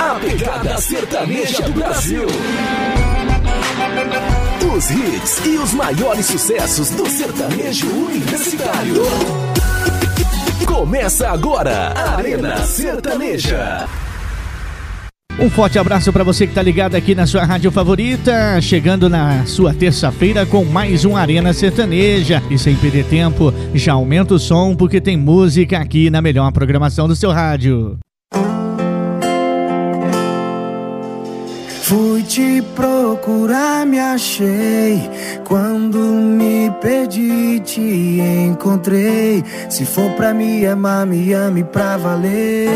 A pegada sertaneja do Brasil. Os hits e os maiores sucessos do sertanejo universitário. Começa agora, Arena Sertaneja. Um forte abraço para você que tá ligado aqui na sua rádio favorita, chegando na sua terça-feira com mais um Arena Sertaneja. E sem perder tempo, já aumenta o som porque tem música aqui na melhor programação do seu rádio. Fui te procurar, me achei. Quando me perdi, te encontrei. Se for pra me amar, me ame pra valer.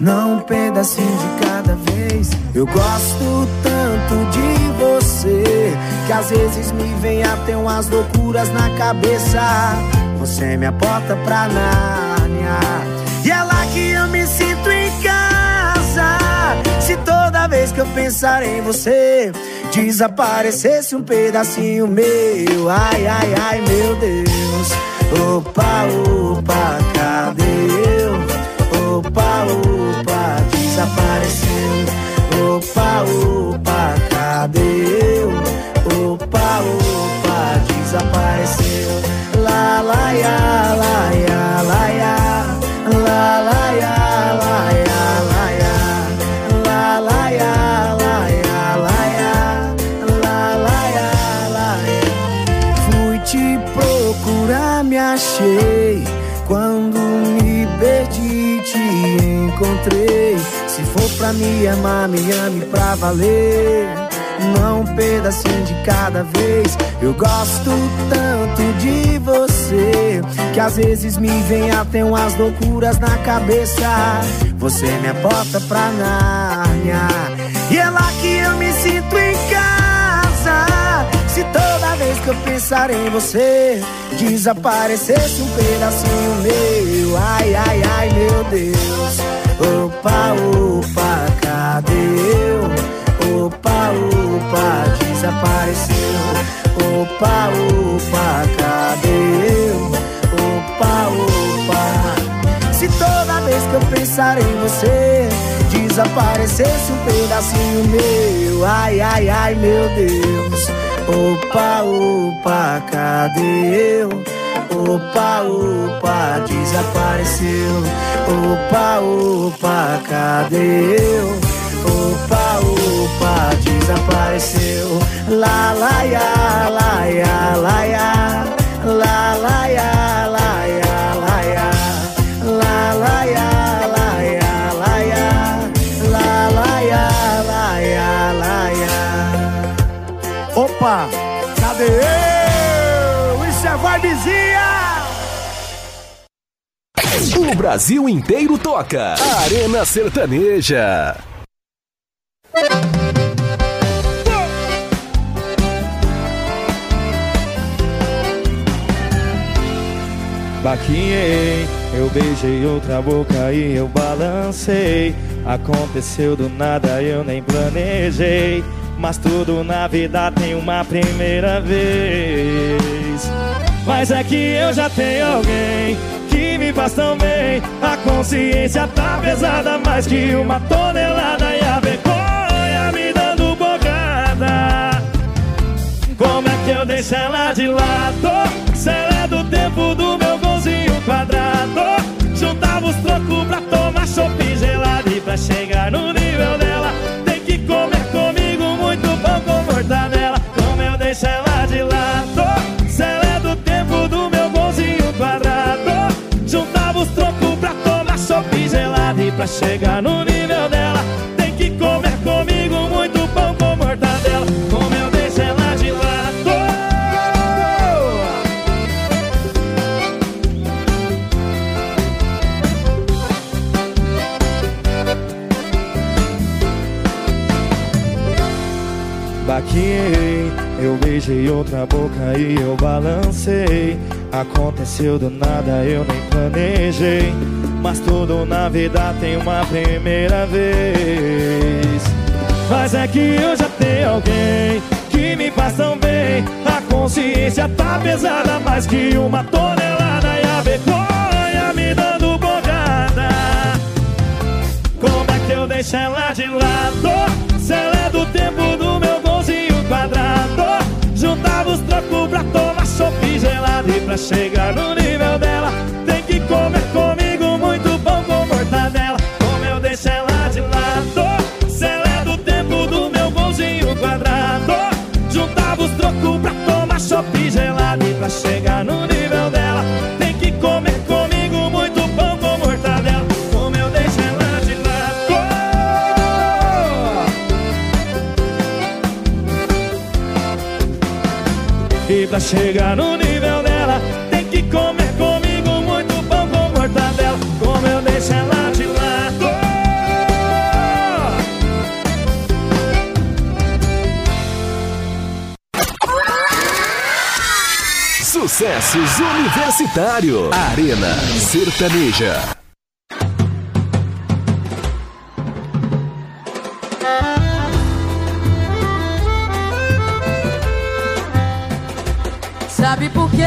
Não um pedacinho de cada vez. Eu gosto tanto de você que às vezes me vem até umas loucuras na cabeça. Você é minha porta pra Nárnia. E é lá que eu me sinto em casa. Se toda vez que eu pensar em você desaparecesse um pedacinho meu, ai, ai, ai, meu Deus. Opa, opa, cadê eu? Opa, opa, desapareceu. Opa, opa, cadê eu? Opa, opa, desapareceu. Lá, lá, ya, lá, ya, lá, ya. Lá, lá, ya, lá, ya. Fui te procurar, me achei. Quando me perdi, te encontrei. For pra me amar, me ame pra valer. Não um pedacinho de cada vez. Eu gosto tanto de você que às vezes me vem até umas loucuras na cabeça. Você me aporta pra Nárnia e é lá que eu me sinto em casa. Se toda vez que eu pensar em você desaparecesse um pedacinho meu, ai, ai, ai, meu Deus. Opa, opa, cadê eu? Opa, opa, desapareceu. Opa, opa, cadê eu? Opa, opa. Se toda vez que eu pensar em você desaparecesse um pedacinho meu, ai, ai, ai, meu Deus. Opa, opa, cadê eu? Opa, opa, desapareceu. Opa, opa, cadê eu? Opa, opa, desapareceu. Lá, ya, lá, ya, lá, ya, O Brasil inteiro toca. Arena Sertaneja. Baquinhei, eu beijei outra boca e eu balancei. Aconteceu do nada, eu nem planejei. Mas tudo na vida tem uma primeira vez. Mas é que eu já tenho alguém que me faz tão bem. A consciência tá pesada mais que uma tonelada e a vergonha me dando bocada. Como é que eu deixo ela de lado? Se ela é do tempo do meu golzinho quadrado Juntava os trocos pra tomar chopp gelado E pra chegar no nível pra chegar no nível dela Tem que comer comigo muito pão com mortadela Como eu deixo ela de lado Baquinhei, eu beijei outra boca e eu balancei. Aconteceu do nada, eu nem planejei. Mas tudo na vida tem uma primeira vez. Mas é que eu já tenho alguém que me faz tão bem. A consciência tá pesada mais que uma tonelada. E a vergonha me dando bocada. deixo ela de lado Se ela é do tempo do meu golzinho quadrado Juntava os trocos pra tomar chopp gelado E pra chegar no nível dela Tem que comer pra chegar no nível dela. Tem que comer comigo muito pão com mortadela. Como eu deixo ela de lado. E pra chegar no Sucessos Universitário. Arena Sertaneja. Sabe por quê?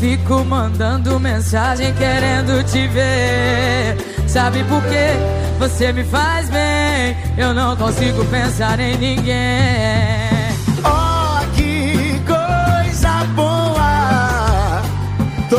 Fico mandando mensagem querendo te ver. Sabe por quê? Você me faz bem. Eu não consigo pensar em ninguém.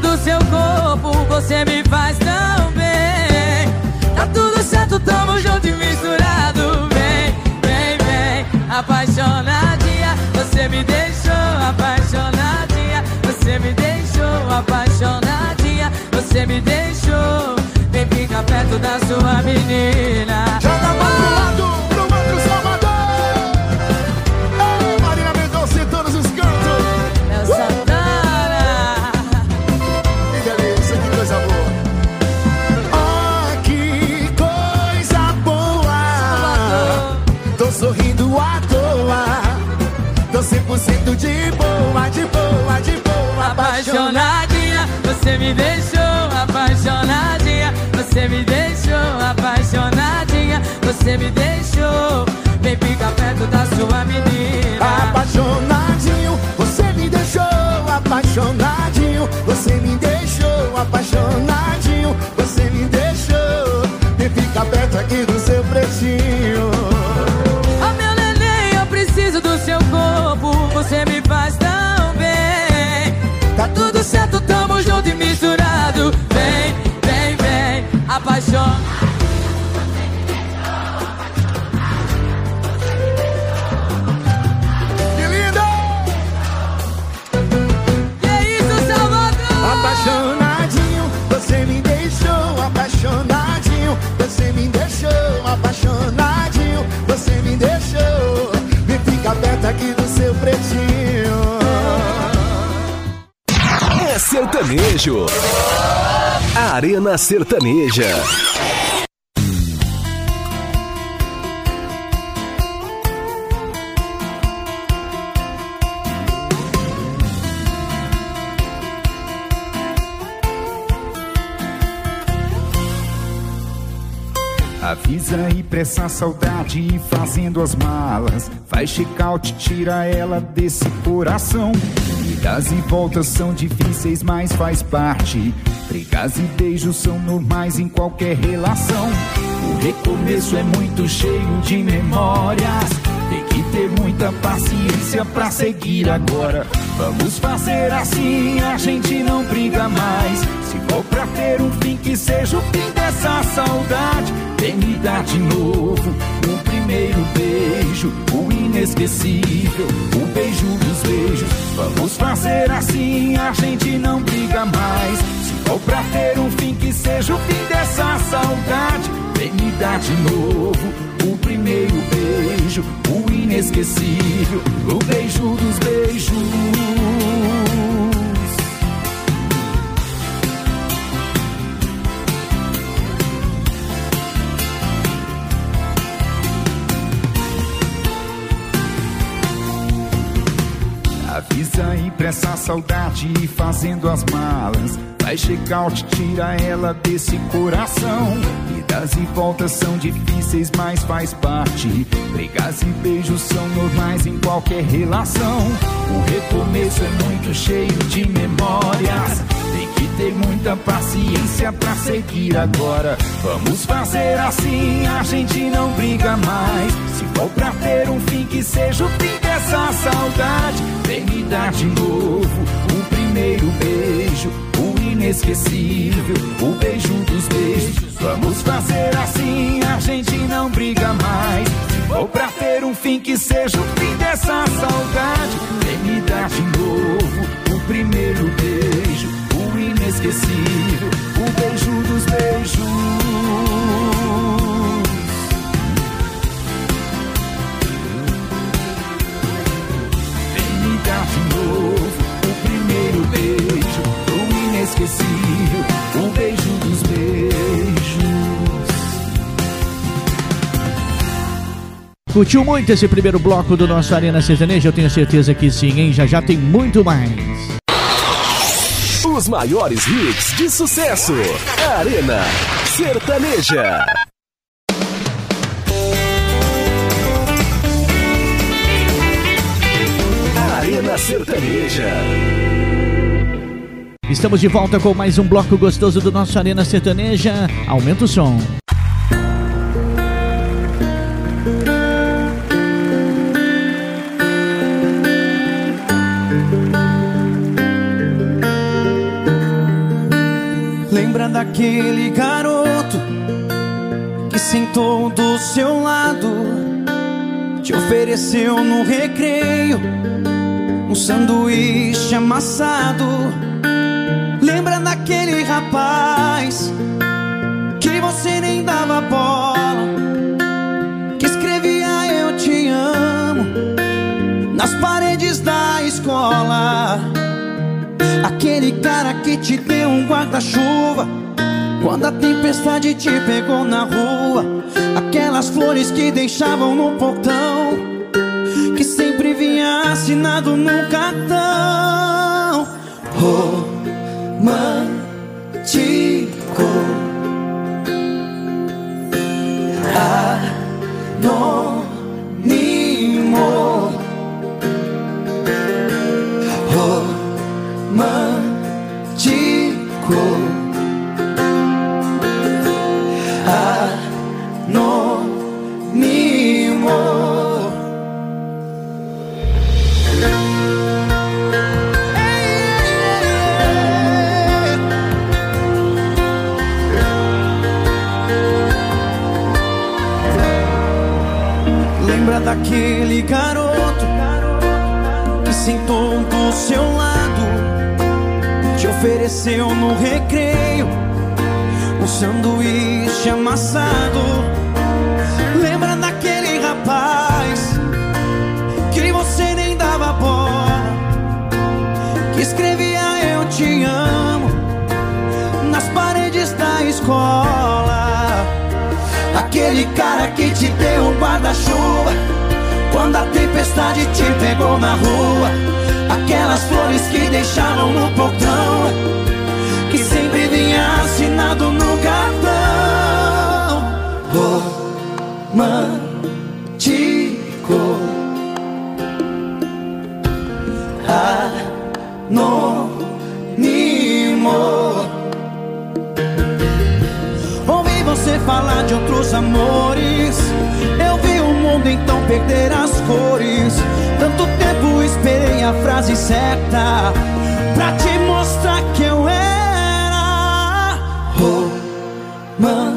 do seu corpo, você me faz tão bem. Tá tudo certo, tamo junto e misturado. Vem, vem, vem, apaixonadinha, você me deixou apaixonadinha, você me deixou apaixonadinha, você me deixou. Vem ficar perto da sua menina. Sorrindo à toa. Tô 100% de boa, de boa, de boa Apaixonadinha, você me deixou apaixonadinha, você me deixou apaixonadinha, você me deixou. Vem ficar perto da sua menina. Apaixonadinho, você me deixou apaixonadinho, você me deixou apaixonadinho, apaixona. Que lindo! Que isso, Salvador? Apaixonadinho, você me deixou apaixonadinho, você me deixou apaixonadinho, você me deixou. Vem ficar perto aqui do seu pretinho. É sertanejo. Arena Sertaneja. Avisa aí pra essa saudade fazendo as malas. Faz check-out, tira ela desse coração. Idas e voltas são difíceis, mas faz parte. Brigas e beijos são normais em qualquer relação. O recomeço é muito cheio de memórias. Tem que ter muita paciência pra seguir agora. Vamos fazer assim, a gente não briga mais. Se for pra ter um fim, que seja o fim dessa saudade. Vem me dar de novo um primeiro beijo, o inesquecível, o beijo dos beijos. Vamos fazer assim, a gente não briga mais. Se for pra ter um fim, que seja o fim dessa saudade. Vem me dar de novo o primeiro beijo, o inesquecível, o beijo dos beijos. Impressa a saudade fazendo as malas. Vai check-out, tira ela desse coração. Idas e voltas são difíceis, mas faz parte. Brigas e beijos são normais em qualquer relação. O recomeço é muito cheio de memórias. Ter muita paciência pra seguir agora. Vamos fazer assim, a gente não briga mais. Se for pra ter um fim, que seja o fim dessa saudade. Vem me dar de novo o primeiro beijo, o inesquecível, o beijo dos beijos. Vamos fazer assim, a gente não briga mais. Se for pra ter um fim, que seja o fim dessa saudade. Vem me dar de novo o primeiro beijo, inesquecível, o beijo dos beijos. Vem me dar de novo o primeiro beijo, o inesquecível, o beijo dos beijos. Curtiu muito esse primeiro bloco do nosso Arena Sertaneja? Eu tenho certeza que sim, hein? Já já tem muito mais. Os maiores hits de sucesso. Arena Sertaneja. Arena Sertaneja. Estamos de volta com mais um bloco gostoso do nosso Arena Sertaneja. Aumenta o som. Daquele garoto que sentou do seu lado, te ofereceu no recreio um sanduíche amassado. Lembra daquele rapaz que você nem dava bola, que escrevia eu te amo nas paredes da escola. Aquele cara que te deu um guarda-chuva quando a tempestade te pegou na rua. Aquelas flores que deixavam no portão, que sempre vinha assinado num cartão. Romântico. Ofereceu no recreio um sanduíche amassado. Lembra daquele rapaz que você nem dava bola, que escrevia eu te amo nas paredes da escola. Aquele cara que te deu um guarda-chuva quando a tempestade te pegou na rua. Aquelas flores que deixavam no portão, Romântico. Anônimo. Ouvi você falar de outros amores. Eu vi o mundo então perder as cores. Tanto tempo esperei a frase certa pra te mostrar que eu era romântico.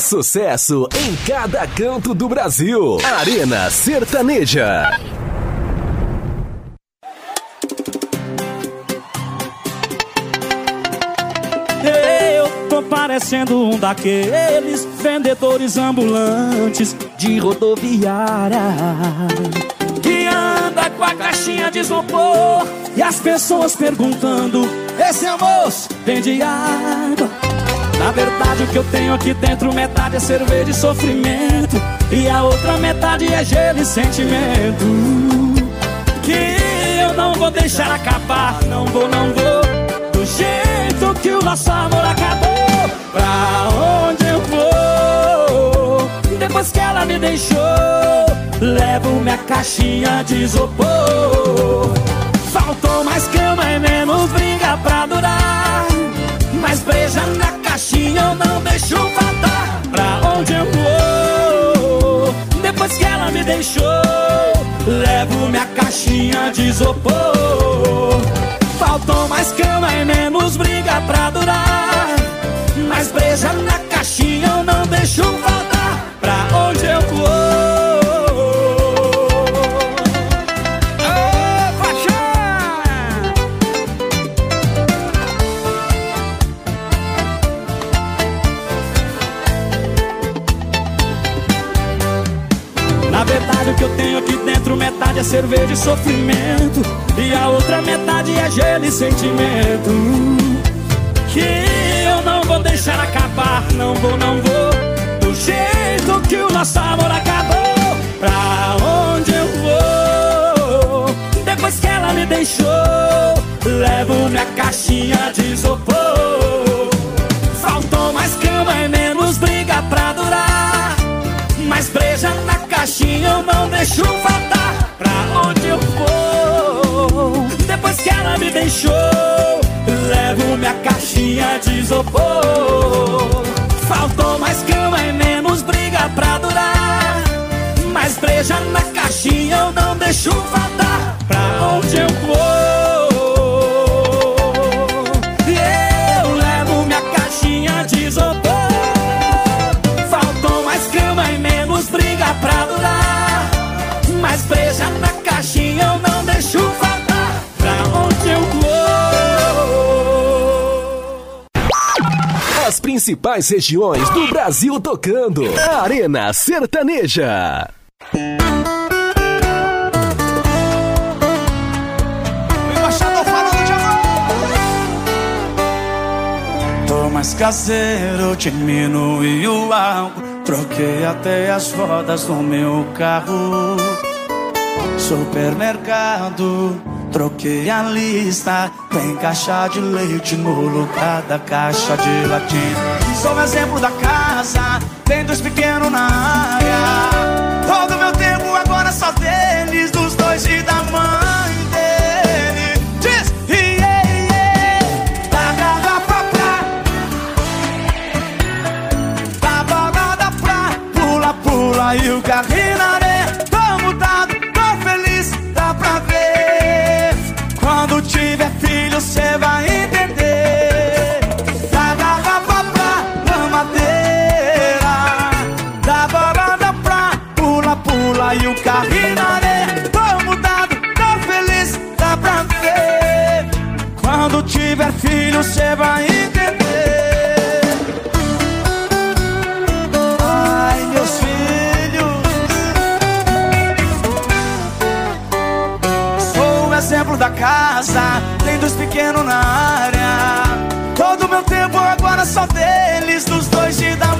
Sucesso em cada canto do Brasil. Arena Sertaneja. Eu tô parecendo um daqueles vendedores ambulantes de rodoviária anda com a caixinha de isopor e as pessoas perguntando: Esse é moço vende água? Na verdade, o que eu tenho aqui dentro, metade é cerveja e sofrimento, e a outra metade é gelo e sentimento. Que eu não vou deixar acabar, não vou, não vou. Do jeito que o nosso amor acabou, pra onde eu vou? Depois que ela me deixou, levo minha caixinha de isopor. Faltou mais cama e menos briga pra durar. Mais breja na caixinha eu não deixo faltar. Pra onde eu vou? Depois que ela me deixou, levo minha caixinha de isopor. Faltou mais cama e menos briga pra durar. Mais breja na caixinha eu não deixo faltar. Pra onde eu cerveja e sofrimento E a outra metade é gelo e sentimento. Que eu não vou deixar acabar Não vou, não vou Do jeito que o nosso amor acabou Pra onde eu vou? Depois que ela me deixou Levo minha caixinha de isopor. Faltou mais cama e menos briga pra durar mais breja na caixinha eu não deixo faltar Pra onde eu vou. Depois que ela me deixou Levo minha caixinha de isopor. Faltou mais cama e menos briga pra durar. Mais breja na caixinha eu não deixo faltar principais regiões do Brasil tocando. Arena Sertaneja. Tô mais caseiro, diminui o álcool Troquei até as rodas do meu carro Supermercado, troquei a lista. Tem caixa de leite no lugar da caixa de latim Sou um exemplo da casa, tem dois pequenos na área. Todo meu tempo agora só deles, dos dois e da mãe dele. Diz, da garrafa pra. Da balada pra pula, pula e o carrinho filho, cê vai entender. Ai, meus filhos. Sou o exemplo da casa, tem dois pequenos na área. Todo meu tempo agora só deles, dos dois e da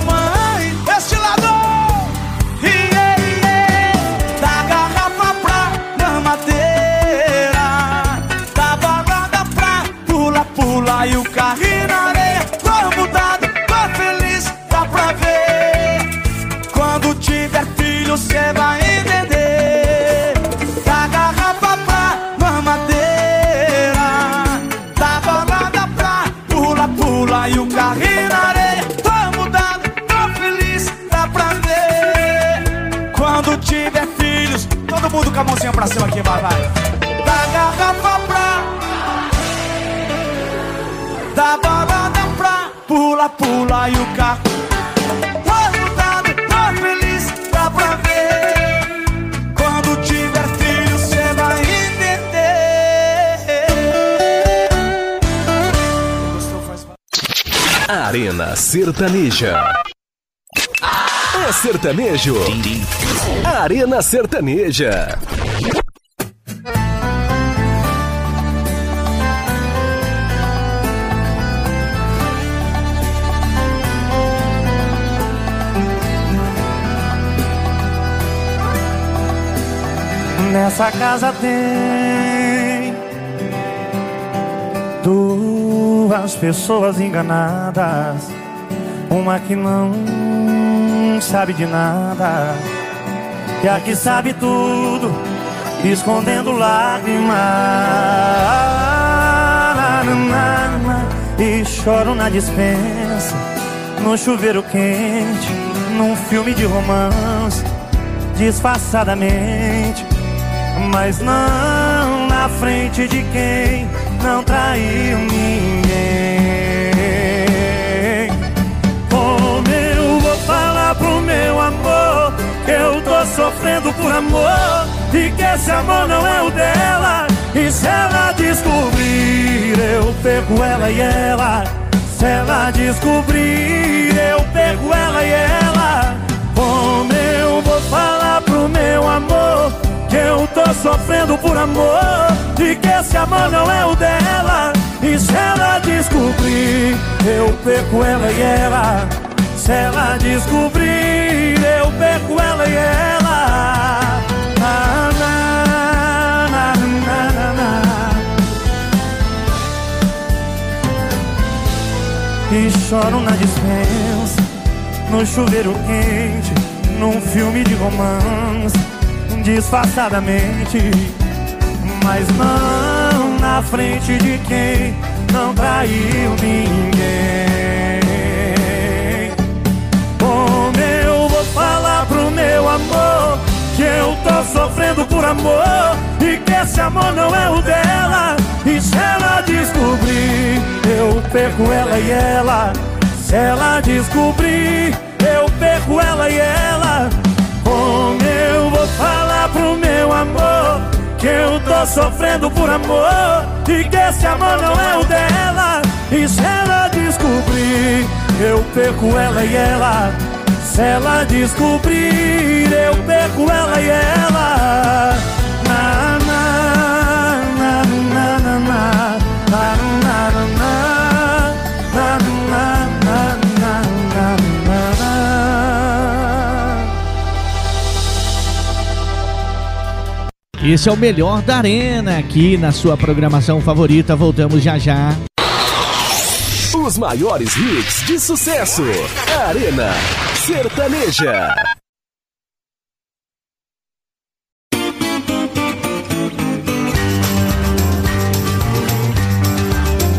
a mãozinha pra cima aqui, vai, vai. Da garrafa pra da balada pra pula, pula e o carro. Todo pra ver. Quando tiver filho, cê vai entender. Arena Sertaneja. É sertanejo. Arena Sertaneja. Nessa casa tem duas pessoas enganadas, uma que não sabe de nada, e a que sabe tudo, escondendo lágrimas. E choro na dispensa, no chuveiro quente, num filme de romance, disfarçadamente mas não na frente de quem não traiu ninguém. Como eu vou falar pro meu amor que eu tô sofrendo por amor e que esse amor não é o dela? E se ela descobrir, eu pego ela e ela. Se ela descobrir, eu pego ela e ela. Como eu vou falar pro meu amor que eu tô sofrendo por amor E que esse amor não é o dela. E se ela descobrir Eu perco ela e ela. Se ela descobrir Eu perco ela e ela. E choro na dispensa No chuveiro quente Num filme de romance disfarçadamente, mas não na frente de quem não traiu ninguém. Como eu vou falar pro meu amor que eu tô sofrendo por amor e que esse amor não é o dela? E se ela descobrir, eu perco ela e ela. Se ela descobrir, eu perco ela e ela. Como Que eu tô sofrendo por amor E que esse amor não é o dela. E se ela descobrir Eu perco ela e ela. Se ela descobrir Eu perco ela e ela Esse é o melhor da Arena aqui na sua programação favorita. Voltamos já já. Os maiores hits de sucesso. Arena Sertaneja.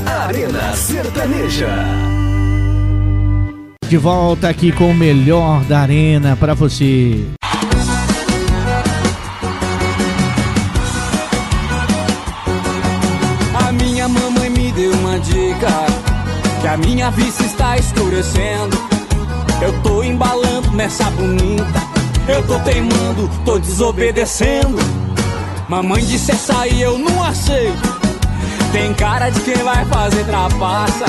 Arena Sertaneja. De volta aqui com o melhor da Arena pra você. Que a minha vista está escurecendo. Eu tô embalando nessa bonita. Eu tô teimando, tô desobedecendo. Mamãe disse essa aí eu não aceito. Tem cara de quem vai fazer trapaça.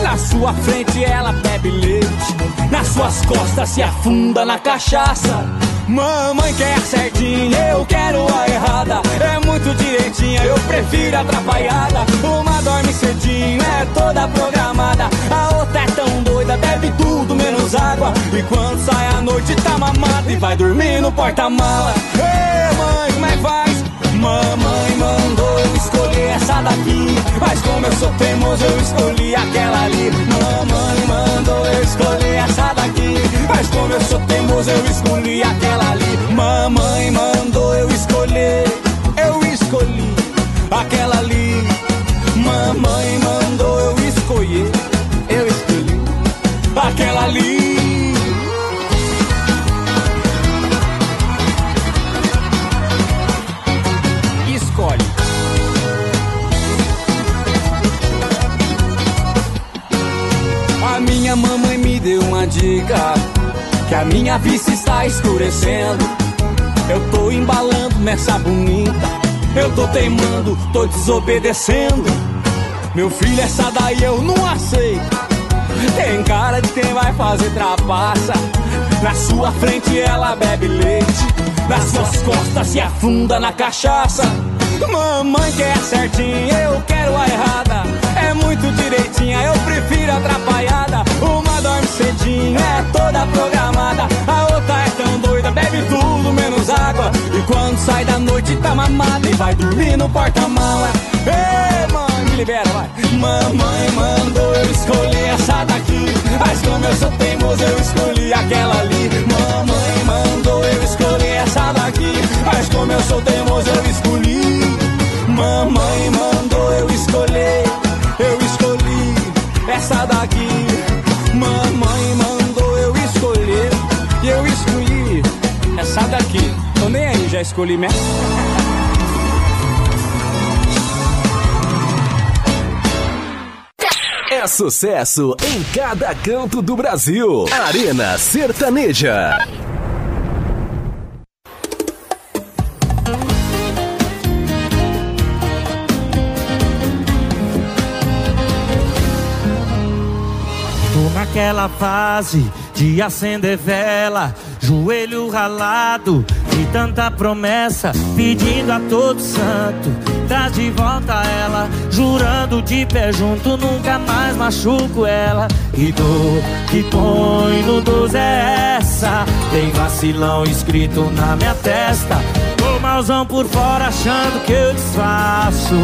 Na sua frente ela bebe leite. Nas suas costas se afunda na cachaça Mamãe quer certinha, eu quero a errada. É muito direitinha, eu prefiro atrapalhada. Uma dorme cedinho, é toda programada. A outra é tão doida, bebe tudo menos água. E quando sai a noite tá mamada E vai dormir no porta-mala. Ei mãe, como é que faz? Mamãe mandou eu escolher essa daqui. Mas como eu sou teimoso eu escolhi aquela ali. Mamãe mandou eu escolher essa daqui Mas como eu sou teimoso eu escolhi aquela ali. Mamãe mandou eu escolher Eu escolhi aquela ali. Mamãe mandou eu escolher Eu escolhi aquela ali. Minha mamãe me deu uma dica que a minha vista está escurecendo. Eu tô embalando nessa bonita, eu tô teimando, tô desobedecendo. Meu filho, essa daí eu não aceito. Tem cara de quem vai fazer trapaça. Na sua frente ela bebe leite, nas suas costas se afunda na cachaça. Mamãe quer certinha, eu quero a errada. É muito direitinha, eu prefiro atrapalhada. Uma dorme cedinho, é toda programada. Bebe tudo menos água. E quando sai da noite tá mamada e vai dormir no porta-mala. Ei, mãe, me libera, vai. Mamãe mandou eu escolher essa daqui. Mas como eu sou teimoso, eu escolhi aquela ali. Mamãe mandou eu escolher essa daqui. Mas como eu sou teimoso, eu escolhi. Mamãe mandou eu escolher, eu escolhi essa daqui. Já escolhi mesmo. É sucesso em cada canto do Brasil. Arena Sertaneja. Tô naquela fase de acender vela, joelho ralado, de tanta promessa, pedindo a todo santo, traz de volta ela, jurando de pé junto, nunca mais machuco ela. E dor que põe no dos é essa, tem vacilão escrito na minha testa. Tô malzão por fora achando que eu disfarço.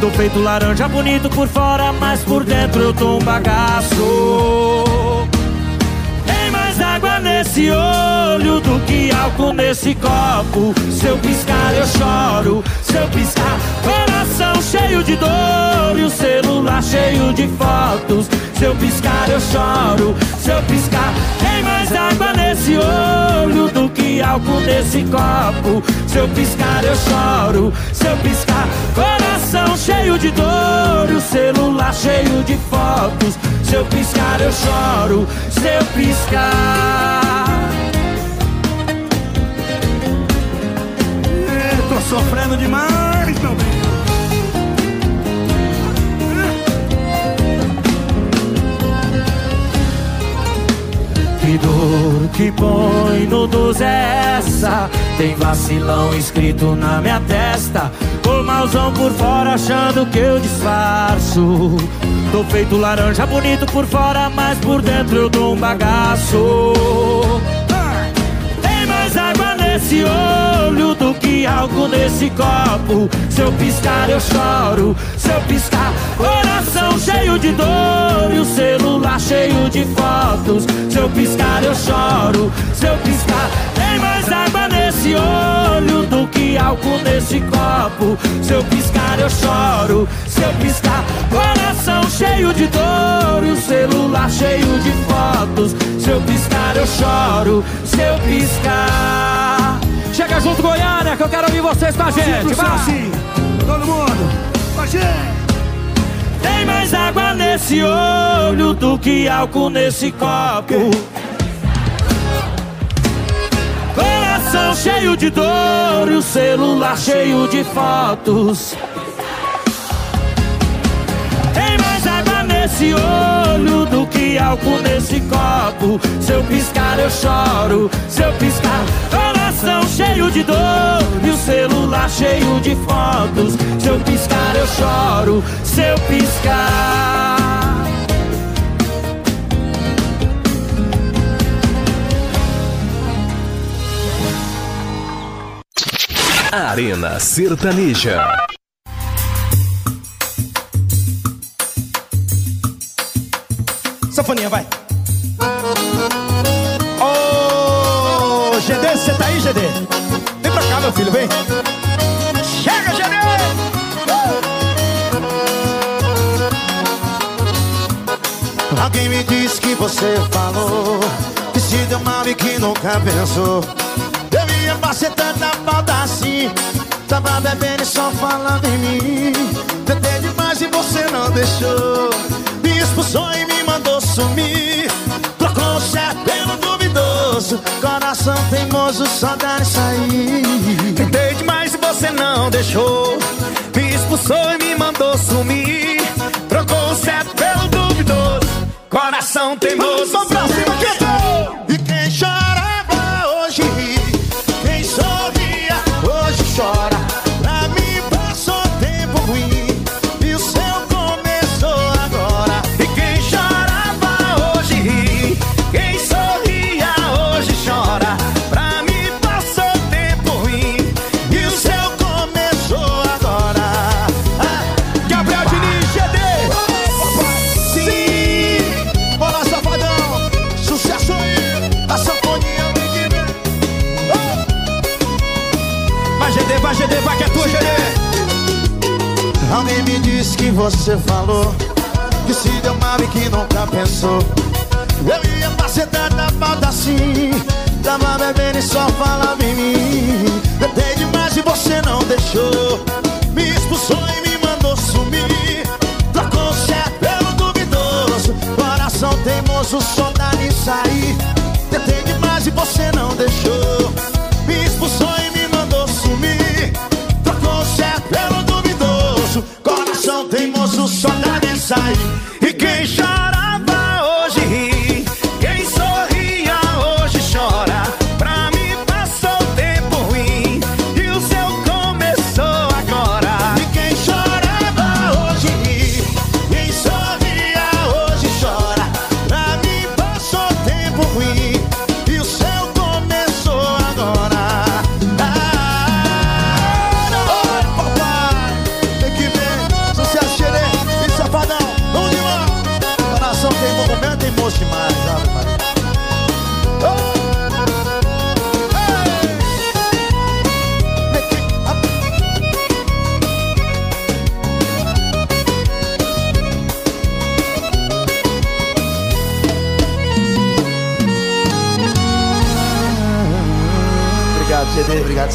Tô feito laranja bonito por fora, mas por dentro eu tô um bagaço. Nesse olho do que álcool nesse copo. Se eu piscar, eu choro. Se eu piscar, coração cheio de dor e o celular cheio de fotos. Se eu piscar, eu choro. Se eu piscar, tem mais água nesse olho do que álcool nesse copo. Se eu piscar, eu choro. Se eu piscar, coração cheio de dor e o celular cheio de fotos. Se eu piscar, eu choro. Se eu piscar. Sofrendo demais, meu bem. Que dor que põe no dos essa. Tem vacilão escrito na minha testa. Tô malzão por fora achando que eu disfarço. Tô feito laranja bonito por fora Mas por dentro eu dou um bagaço. Tem mais água nesse olho do que álcool nesse copo. Se eu piscar eu choro. Se eu piscar coração cheio de dor E o celular cheio de fotos. Se eu piscar eu choro. Se eu piscar tem mais água nesse olho do que álcool nesse copo. Se eu piscar eu choro. Se eu piscar coração cheio de dor E o celular cheio de fotos. Se eu piscar eu choro. Se eu piscar Chega junto, Goiânia, que eu quero ouvir vocês com a gente. Vai. assim, todo mundo. Com a gente. Tem mais água nesse olho do que álcool nesse copo. Coração cheio de dor e o celular cheio de fotos. Tem mais água nesse olho do que álcool nesse copo. Se eu piscar, eu choro. Se eu piscar, coração cheio de dor e o celular cheio de fotos. Se eu piscar, eu choro. Se eu piscar. Arena Sertaneja. Safoninha, vai. Ô, GD, você tá aí, GD? Vem pra cá, meu filho, vem. Chega, GD! Alguém me disse que você falou Que se deu mal e que nunca pensou Eu ia passar tanta falta assim Tava bebendo e só falando em mim Tentei demais e você não deixou Me expulsou e me mandou sumir Trocou o certo pelo duvidoso teimoso, só nisso aí. Tentei demais e você não deixou. Me expulsou e me mandou sumir. Trocou o certo pelo duvidoso. Coração teimoso. Pra cima, cantou! Você falou Que se deu mal e que nunca pensou. Eu ia fazer tanta falta assim Tava bebendo e só falava em mim. Tentei demais e você não deixou. Me expulsou e me mandou sumir. Trocou o certo pelo duvidoso. Coração teimoso só dá aí Tentei demais e você não deixou aí E quem chorava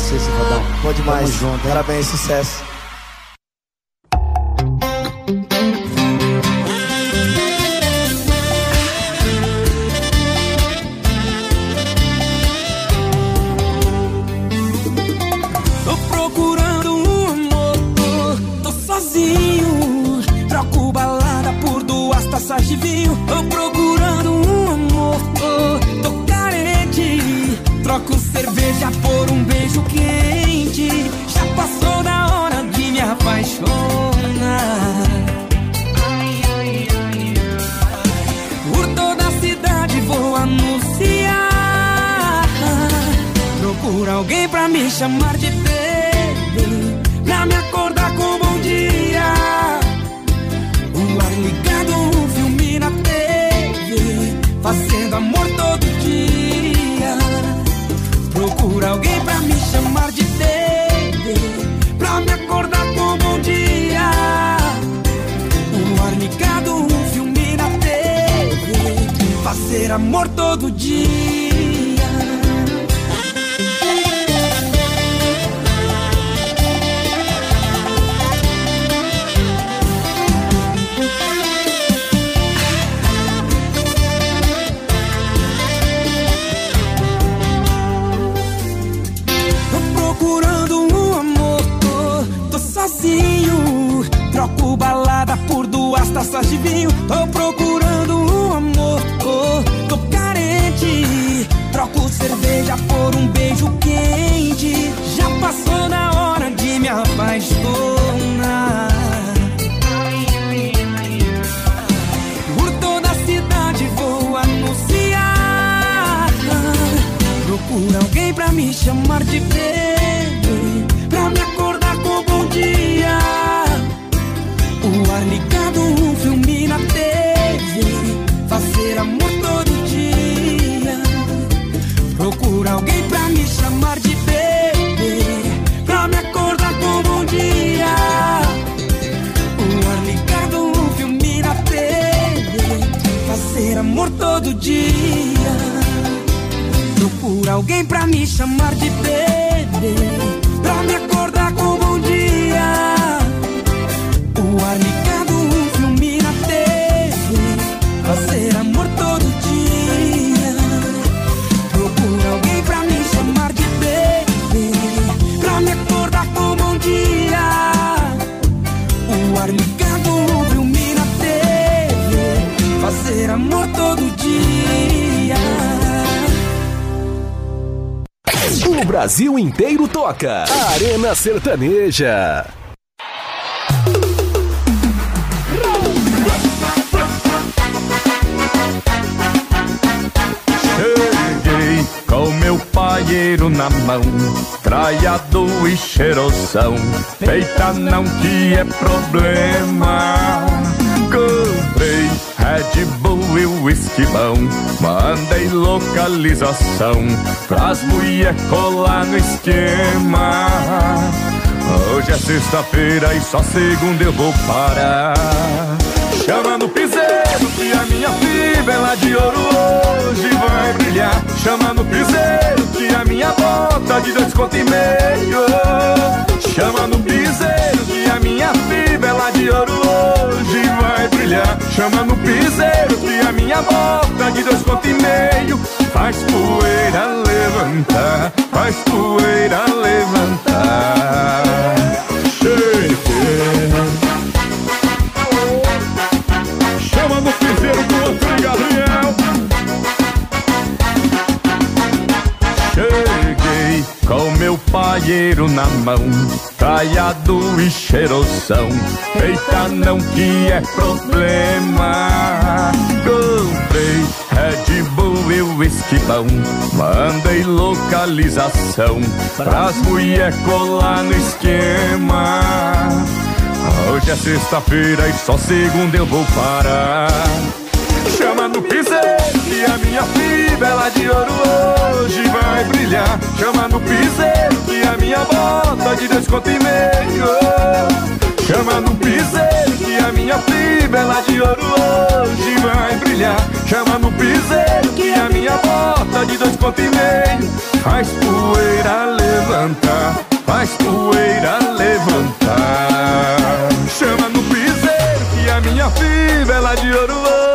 você, Cifadão. Bom demais. Tamo junto. Parabéns, sucesso. Tô procurando um amor, tô, tô sozinho. Troco balada por duas taças de vinho. Tô procurando pra me chamar de baby Pra me acordar com bom dia. O ar ligado, um filme na TV Fazendo amor todo dia. Procura alguém pra me chamar de baby Pra me acordar com bom dia. O ar ligado, um filme na TV Fazer amor todo dia duas taças de vinho. Tô procurando um amor, tô, tô carente. Troco cerveja por um beijo quente. Já passou da hora de me apaixonar. Por toda a cidade vou anunciar. Procura alguém pra me chamar de baby alguém pra me chamar de bebê Brasil inteiro toca. Arena Sertaneja. Cheguei com meu paieiro na mão, traiado e cheirosão. Feita não que é problema. Red Bull e whisky bom. Mandei localização pras mulher colar no esquema. Hoje é sexta-feira e só segunda eu vou parar. Chama no piseiro que a minha fibra de ouro hoje vai brilhar. Chama no piseiro que a minha bota de dois conto e meio. Chama no piseiro minha fibra de ouro hoje vai brilhar. Chama no piseiro que a minha bota de dois conto e meio. Faz poeira levantar, faz poeira levantar. Cheguei. Paieiro na mão, caiado e cheirosão. Eita, não que é problema. Comprei Red Bull e whisky bom. Mandei localização pras mulher colar no esquema. Hoje é sexta-feira e só segunda eu vou parar. Chama no piseiro que a minha fibra de ouro hoje vai brilhar. Chama no piseiro que a minha bota de dois conto e meio. Chama no piseiro que a minha fibra de ouro hoje vai brilhar. Chama no piseiro que a minha bota de dois conto e meio. Faz poeira levantar, faz poeira levantar. Chama no piseiro que a minha fibra de ouro hoje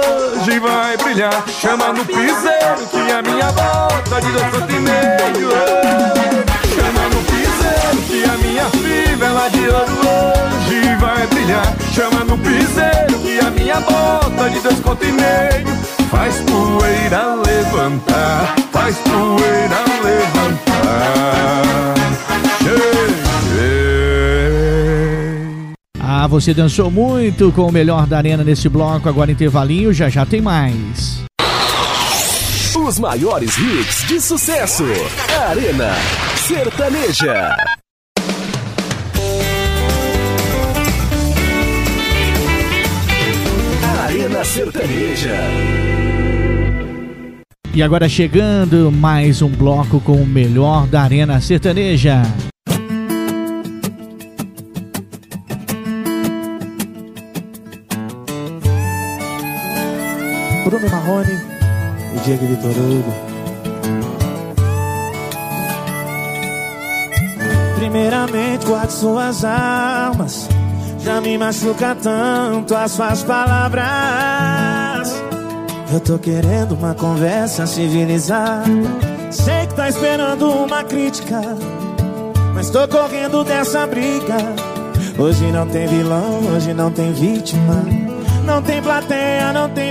vai brilhar. Chama no piseiro que a minha bota de dois e meio. Chama no piseiro que a minha fibra de ouro hoje vai brilhar. Chama no piseiro que a minha bota de dois e meio. Faz poeira levantar, faz poeira levantar. Ah, você dançou muito com o melhor da arena nesse bloco, agora intervalinho, já já tem mais. Os maiores hits de sucesso. Arena Sertaneja. Arena Sertaneja. E agora chegando mais um bloco com o melhor da arena sertaneja. Bruno Marrone e Diego Vitor Hugo. Primeiramente, guarde suas almas. Já me machuca tanto as suas palavras. Eu tô querendo uma conversa civilizada. Sei que tá esperando uma crítica. Mas tô correndo dessa briga. Hoje não tem vilão, hoje não tem vítima. Não tem plateia, não tem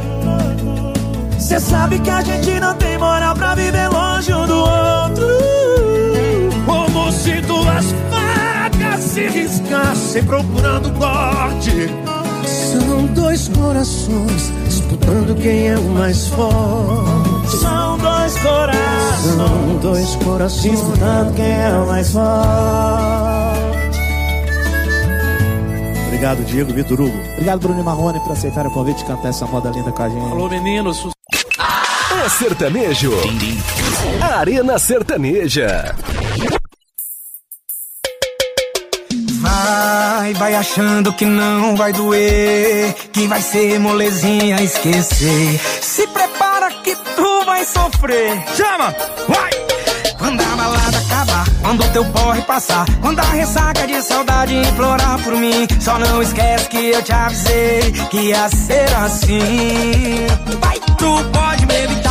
Cê sabe que a gente não tem moral pra viver longe um do outro. Como se duas facas se riscassem procurando corte. São dois corações disputando quem é o mais forte. São dois corações. São dois corações disputando quem é o mais forte. Obrigado, Diego Vitor Hugo. Obrigado, Bruno Marrone, por aceitar o convite de cantar essa moda linda com a gente. Alô, meninos. É sertanejo. Arena Sertaneja. Vai, vai achando que não vai doer, que vai ser molezinha esquecer. Se prepara que tu vai sofrer. Chama, vai! Quando a balada acabar, quando o teu porre passar, quando a ressaca de saudade implorar por mim, só não esquece que eu te avisei que ia ser assim. Vai, tu pode me evitar,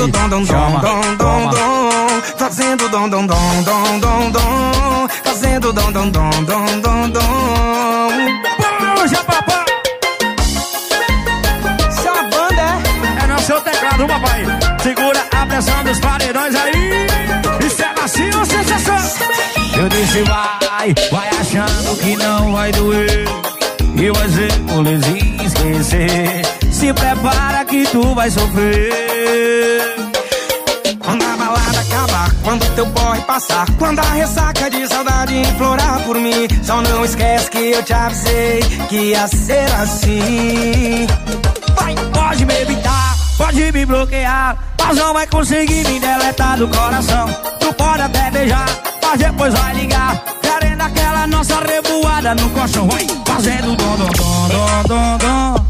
fazendo dom dom dom dom dom dom, fazendo dom dom dom dom dom dom, fazendo dom dom dom dom dom dom. Puxa, papai! Essa banda é É no seu teclado, papai. Segura a pressão dos paredões aí. Isso é macio sensação? Eu disse vai, vai achando que não vai doer. E vai ser molezinha esquecer. Se prepara que tu vai sofrer. Quando a balada acabar, quando teu porre passar, quando a ressaca de saudade implorar por mim, só não esquece que eu te avisei que ia ser assim. Vai, pode me evitar, pode me bloquear, mas não vai conseguir me deletar do coração. Tu pode até beijar, mas depois vai ligar, querendo aquela nossa revoada no colchão. Vai, fazendo dom dom dom dom dom dom,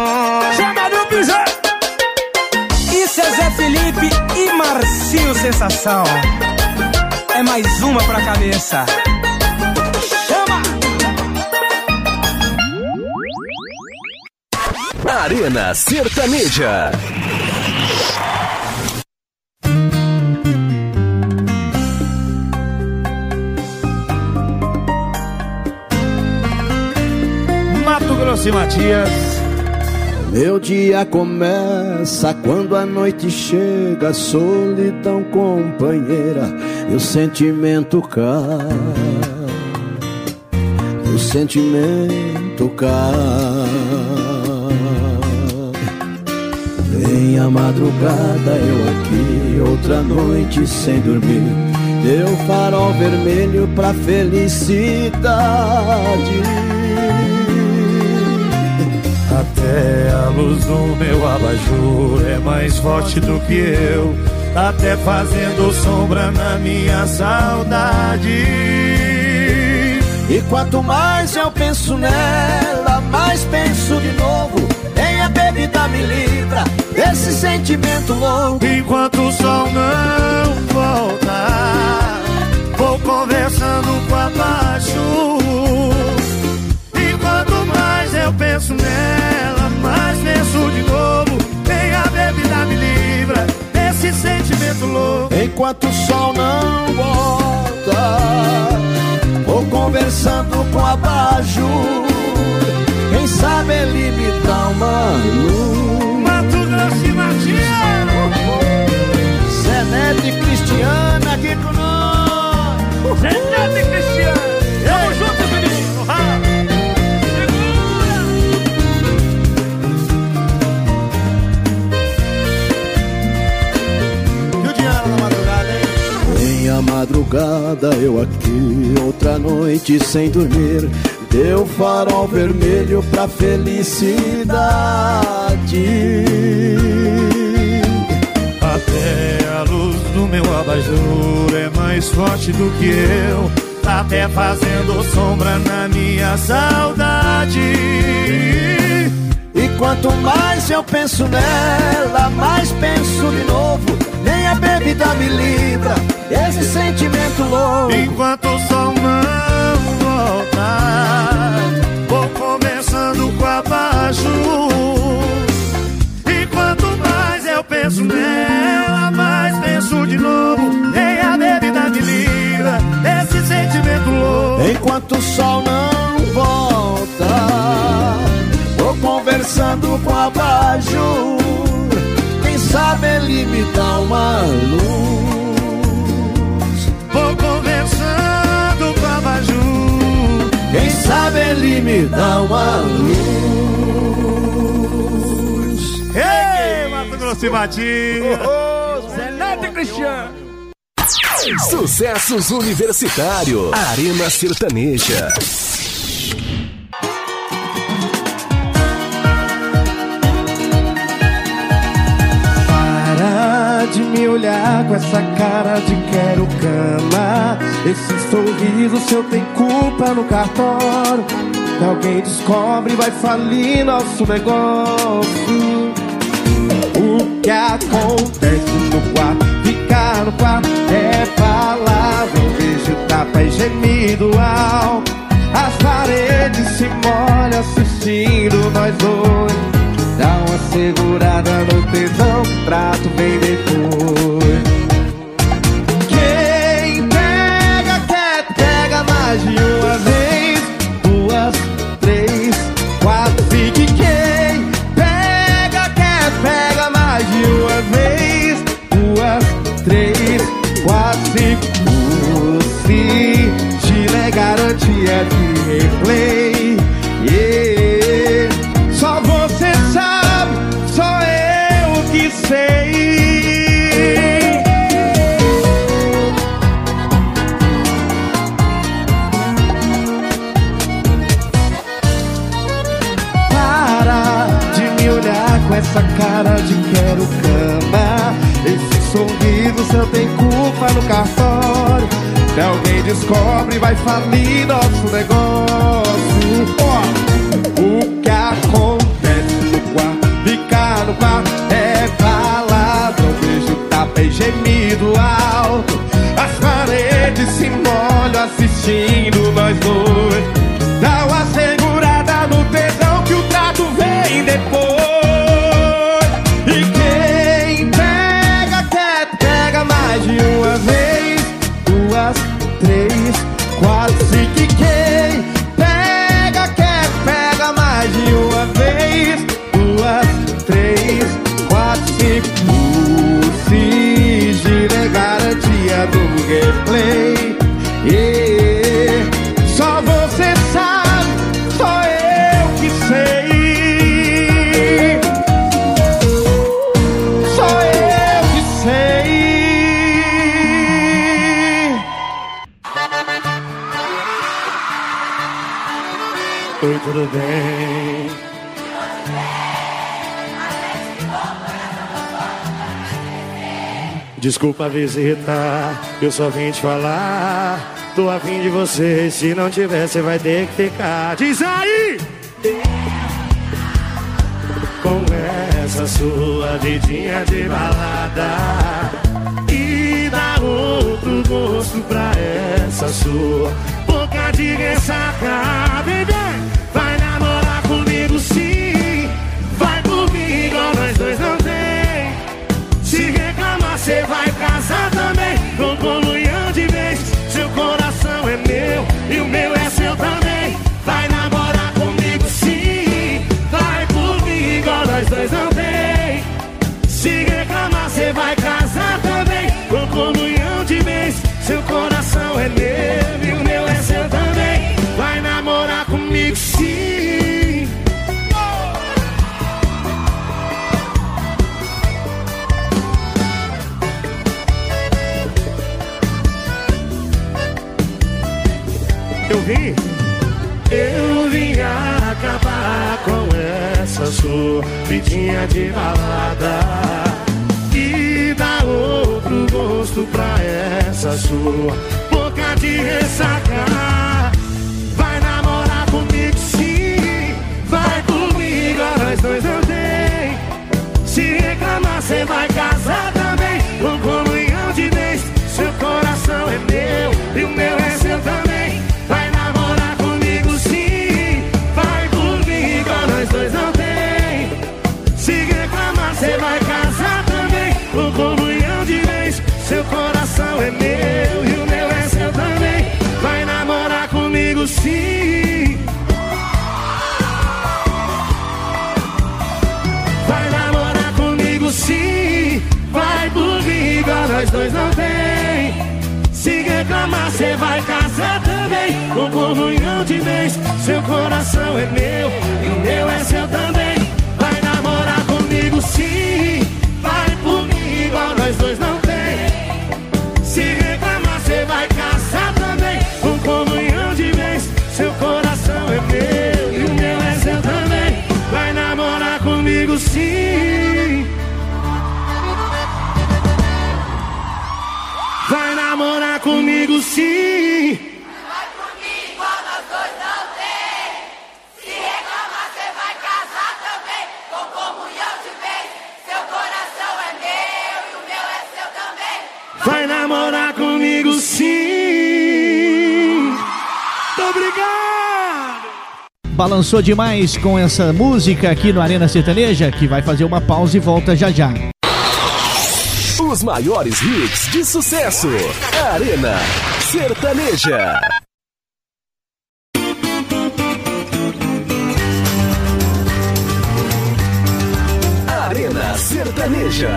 Felipe e Marcinho Sensação. É mais uma pra cabeça. Chama! Arena Sertaneja. Mato Grosso e Matias. Meu dia começa quando a noite chega, solidão companheira, e o sentimento cai. O sentimento cai. Vem a madrugada, eu aqui, outra noite sem dormir. Deu farol vermelho pra felicidade. Até a luz do meu abajur é mais forte do que eu. Tá até fazendo sombra na minha saudade. E quanto mais eu penso nela, mais penso de novo. Nem a bebida me livra desse sentimento louco. Enquanto o sol não voltar, vou conversando com a Enquanto o sol não volta, vou conversando com a Baju. Quem sabe ele me dá uma luz. Mato Grosso e Matias. Zé Neto e Cristiana aqui com nós. Zé Neto madrugada eu aqui, outra noite sem dormir. Deu farol vermelho pra felicidade. Até a luz do meu abajur é mais forte do que eu. Até fazendo sombra na minha saudade. E quanto mais eu penso nela, mais penso de novo. Nem a bebida me livra desse sentimento louco. Enquanto o sol não volta, vou conversando com a baixo. E quanto mais eu penso nela, mais penso de novo. Nem a bebida me livra desse sentimento louco. Enquanto o sol não volta, vou conversando com a Sabe ele me dá uma luz. Vou conversando com a Baju. Quem sabe ele me dá uma luz. Ei, Mato Grosso e. Zé Neto e Cristiano. Sucessos Universitário. Arena Sertaneja. De me olhar com essa cara de quero cama. Esse sorriso seu tem culpa no cartório. Se alguém descobre, vai falir nosso negócio. O que acontece no quarto, ficar no quarto é palavra, beijo, tapa e gemido alto. Visita, eu só vim te falar. Tô afim de você, se não tiver, você vai ter que ficar. Diz aí! Com essa sua vidinha de balada. E na outro gosto pra essa sua boca de ressaca, vidinha de balada E dar outro gosto pra essa sua boca de ressaca. Vai namorar comigo sim, vai comigo, nós dois não tem Se reclamar cê vai casar também Com comunhão de vez, seu coração é meu e o meu meu e o meu é seu também. Vai namorar comigo sim. Vai namorar comigo sim, vai por mim igual nós dois não tem. Se reclamar, cê vai casar também Com comunhão de vez Seu coração é meu E o meu é seu Balançou demais com essa música aqui no Arena Sertaneja, que vai fazer uma pausa e volta já já. Os maiores hits de sucesso. Arena Sertaneja. Arena Sertaneja.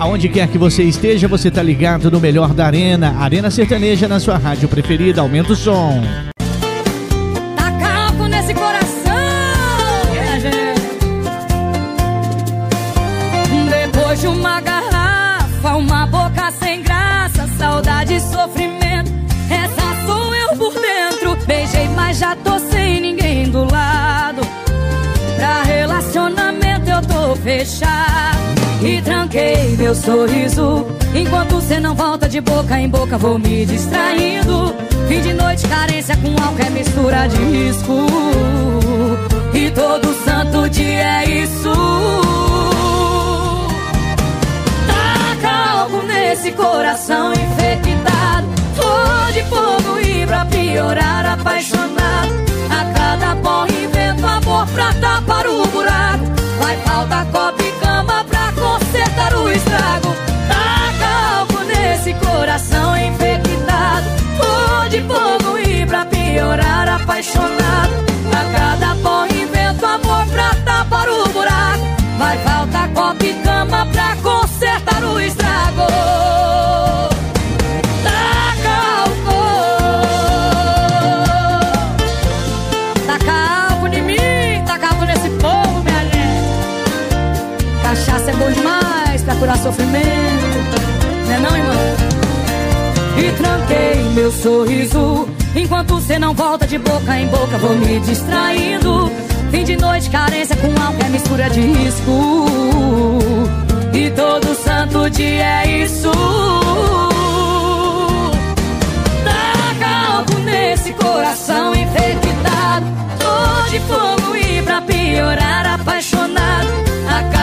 Aonde quer que você esteja, você tá ligado no melhor da Arena. Arena Sertaneja na sua rádio preferida. Aumenta o som. Tranquei meu sorriso. Enquanto cê não volta de boca em boca, vou me distraindo. Fim de noite, carência com álcool é mistura de risco. E todo santo dia é isso. Taca álcool nesse coração infectado. Flor de fogo e pra piorar, apaixonado. A cada porra invento amor pra tapar o buraco. Vai faltar copo pra consertar o estrago. Taca álcool nesse coração infectado. Flor de fogo e pra piorar, apaixonado. A cada porra invento amor pra tapar o buraco. Vai faltar copo e cama pra consertar o estrago. Sofrimento. Não é não, irmão? E tranquei meu sorriso Enquanto cê não volta de boca em boca Vou me distraindo Fim de noite, carência com álcool É mistura de risco E todo santo dia é isso Taca álcool nesse coração infectado Tô de fogo e pra piorar A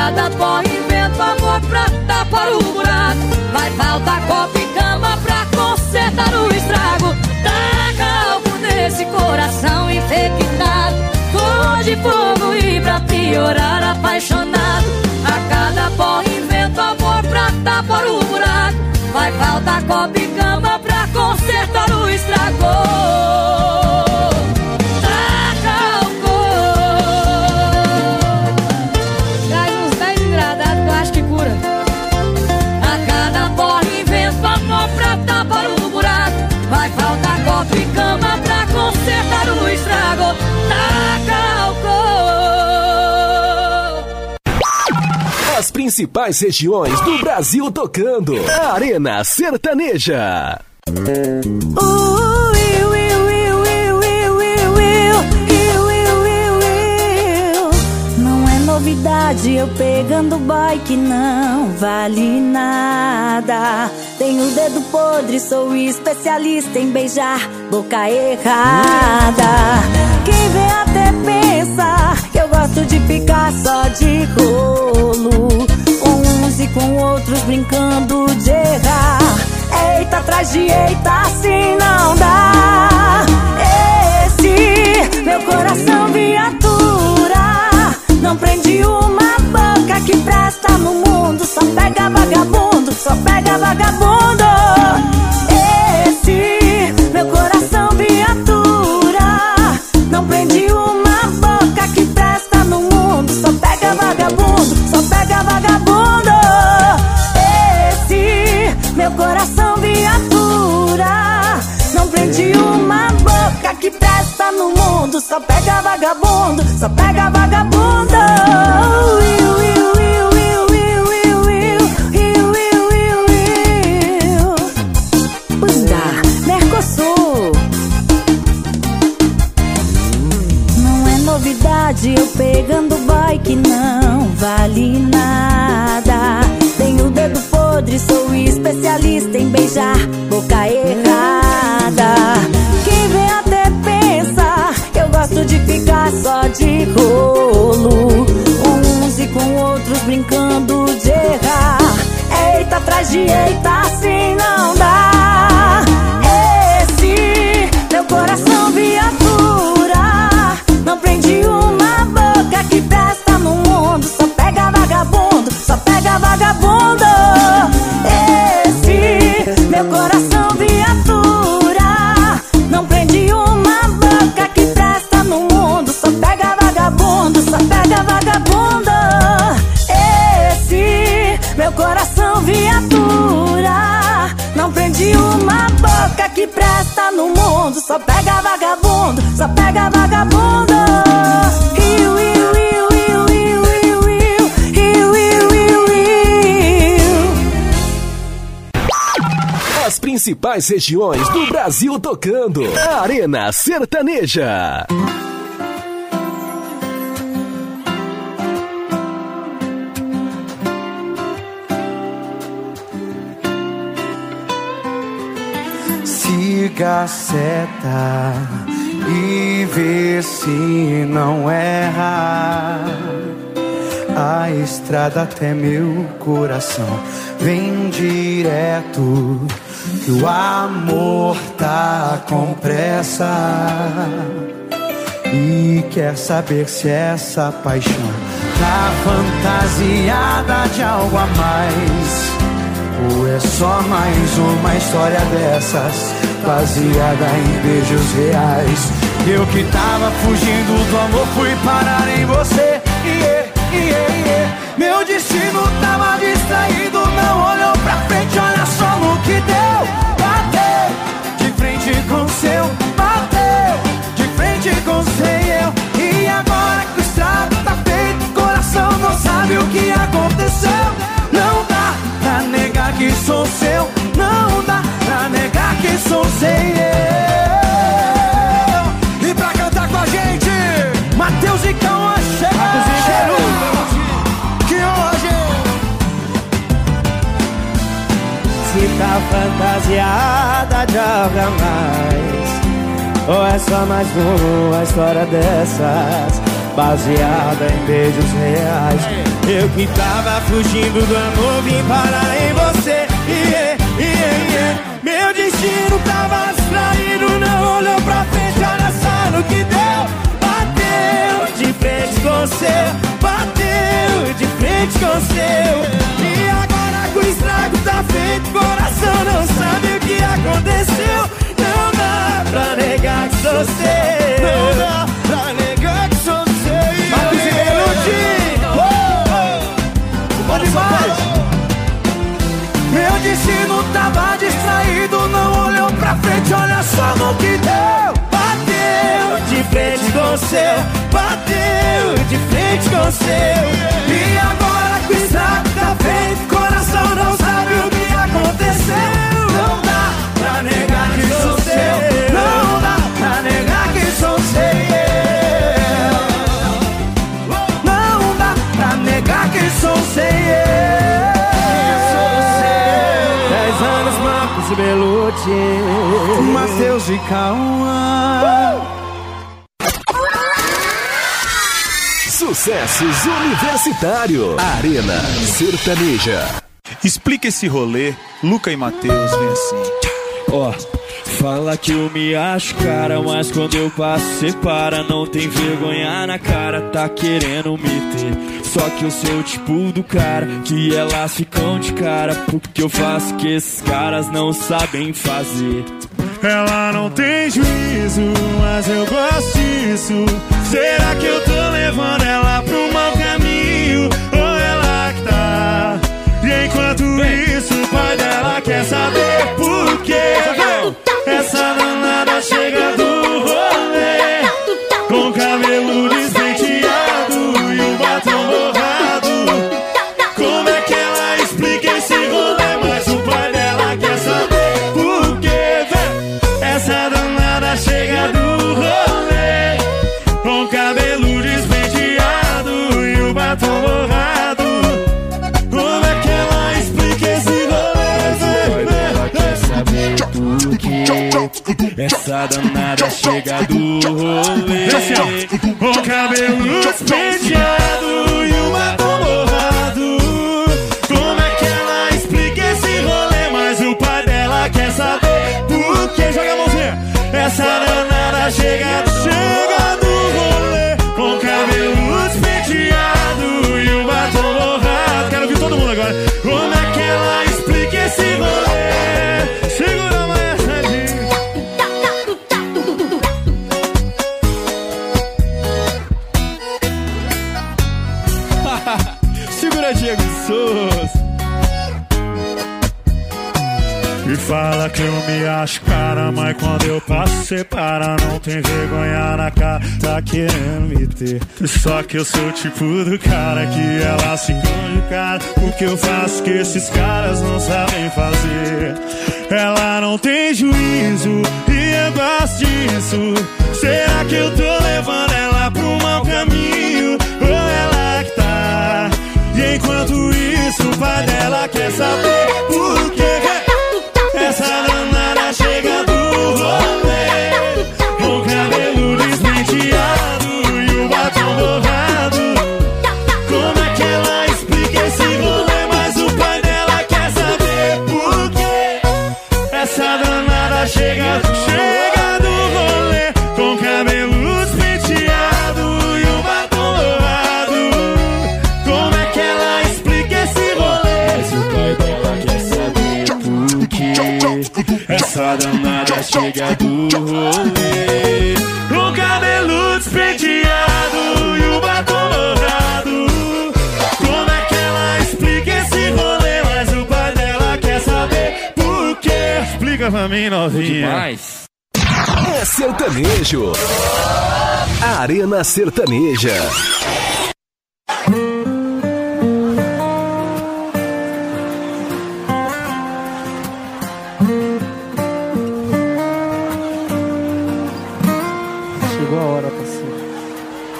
cada pó invento amor pra tapar o buraco Vai faltar copo e cama pra consertar o estrago. Taca algo nesse coração infectado. Cor de fogo e pra piorar apaixonado. A cada porra invento amor pra tapar o buraco. Vai faltar copo principais regiões do Brasil tocando. Arena Sertaneja. Não é novidade eu pegando boy que não vale nada. Tenho dedo podre, sou especialista em beijar boca errada. Quem vê até pensa que eu gosto de ficar só de rolo. E com outros brincando de errar. Eita atrás de eita, assim não dá. Esse meu coração viatura não prende uma boca que presta no mundo. Só pega vagabundo, só pega vagabundo. Esse meu coração viatura não prende uma coração viatura Não prende uma boca que presta no mundo. Só pega vagabundo, só pega vagabundo. Os da Mercosul. Não é novidade eu pegando bike, não vale nada Podre, sou especialista em beijar boca errada. Quem vê até pensa eu gosto de ficar só de rolo. Uns e com outros brincando de errar. Eita atrás de eita, assim não dá. Só pega vagabundo. Iu, iu, iu, iu, iu, iu, iu, iu, iu. As principais regiões do Brasil tocando. Arena Sertaneja. Siga a seta e vê se não erra. A estrada até meu coração vem direto. Que o amor tá com pressa e quer saber se essa paixão tá fantasiada de algo a mais. Ou é só mais uma história dessas Baseada em beijos reais. Eu que tava fugindo do amor Fui parar em você. Iê, iê, iê. Meu destino tava distraído Não olhou pra frente, olha só no que deu. Bateu de frente com seu Bateu de frente com seu E agora que o estrago tá feito Coração não sabe o que aconteceu. Não dá pra negar que sou seu pra negar que sou seu E pra cantar com a gente Matheus e Cauã chegou Que hoje. Se tá fantasiada de algo mais Ou é só mais uma história dessas Baseada em beijos reais? Eu que tava fugindo do amor Vim parar em você yeah, yeah. Destino tava distraído, não olhou pra frente, olha só no que deu. Bateu de frente com seu, bateu de frente com seu. E agora que o estrago tá feito, coração não sabe o que aconteceu. Não dá pra negar que sou seu. Não dá frente, olha só no que deu. Bateu de frente com o seu, bateu de frente com o seu. E agora que estrago tá feito, coração não sabe o que aconteceu. Não dá pra negar que sou seu, não dá pra negar que sou seu. Não dá pra negar que sou seu. Anos, Marcos e Belucci. Matheus e Cauã. Sucessos Universitário. Arena Sertaneja. Explica esse rolê, Luca e Matheus, vem assim. Ó, fala que eu me acho cara, mas quando eu passo cê para, não tem vergonha na cara, tá querendo me ter. Só que eu sou o tipo do cara que elas ficam de cara, porque eu faço que esses caras não sabem fazer. Ela não tem juízo, mas eu gosto disso. Será que eu tô levando ela pro mau caminho? Ou ela que tá? E enquanto isso, o pai dela quer saber por? Essa danada chega danada chega do rolê Com cabelo despenteado e o batom borrado. Como é que ela explica esse rolê? Mas o pai dela quer saber por que. Joga a mãozinha. Essa danada chega, chega quando eu passo cê para, não tem vergonha na cara, tá querendo me ter. Só que eu sou o tipo do cara que ela se esconde cara, o que eu faço que esses caras não sabem fazer. Ela não tem juízo e eu gosto disso. Será que eu tô levando ela pro mau caminho? Ou ela que tá? E enquanto isso, o pai dela quer saber por quê? Rolê Com cabelo despenteado e o batom borrado Como é que ela explica esse rolê? Mas o pai dela quer saber por quê Explica pra mim, novinha É sertanejo. Arena Sertaneja.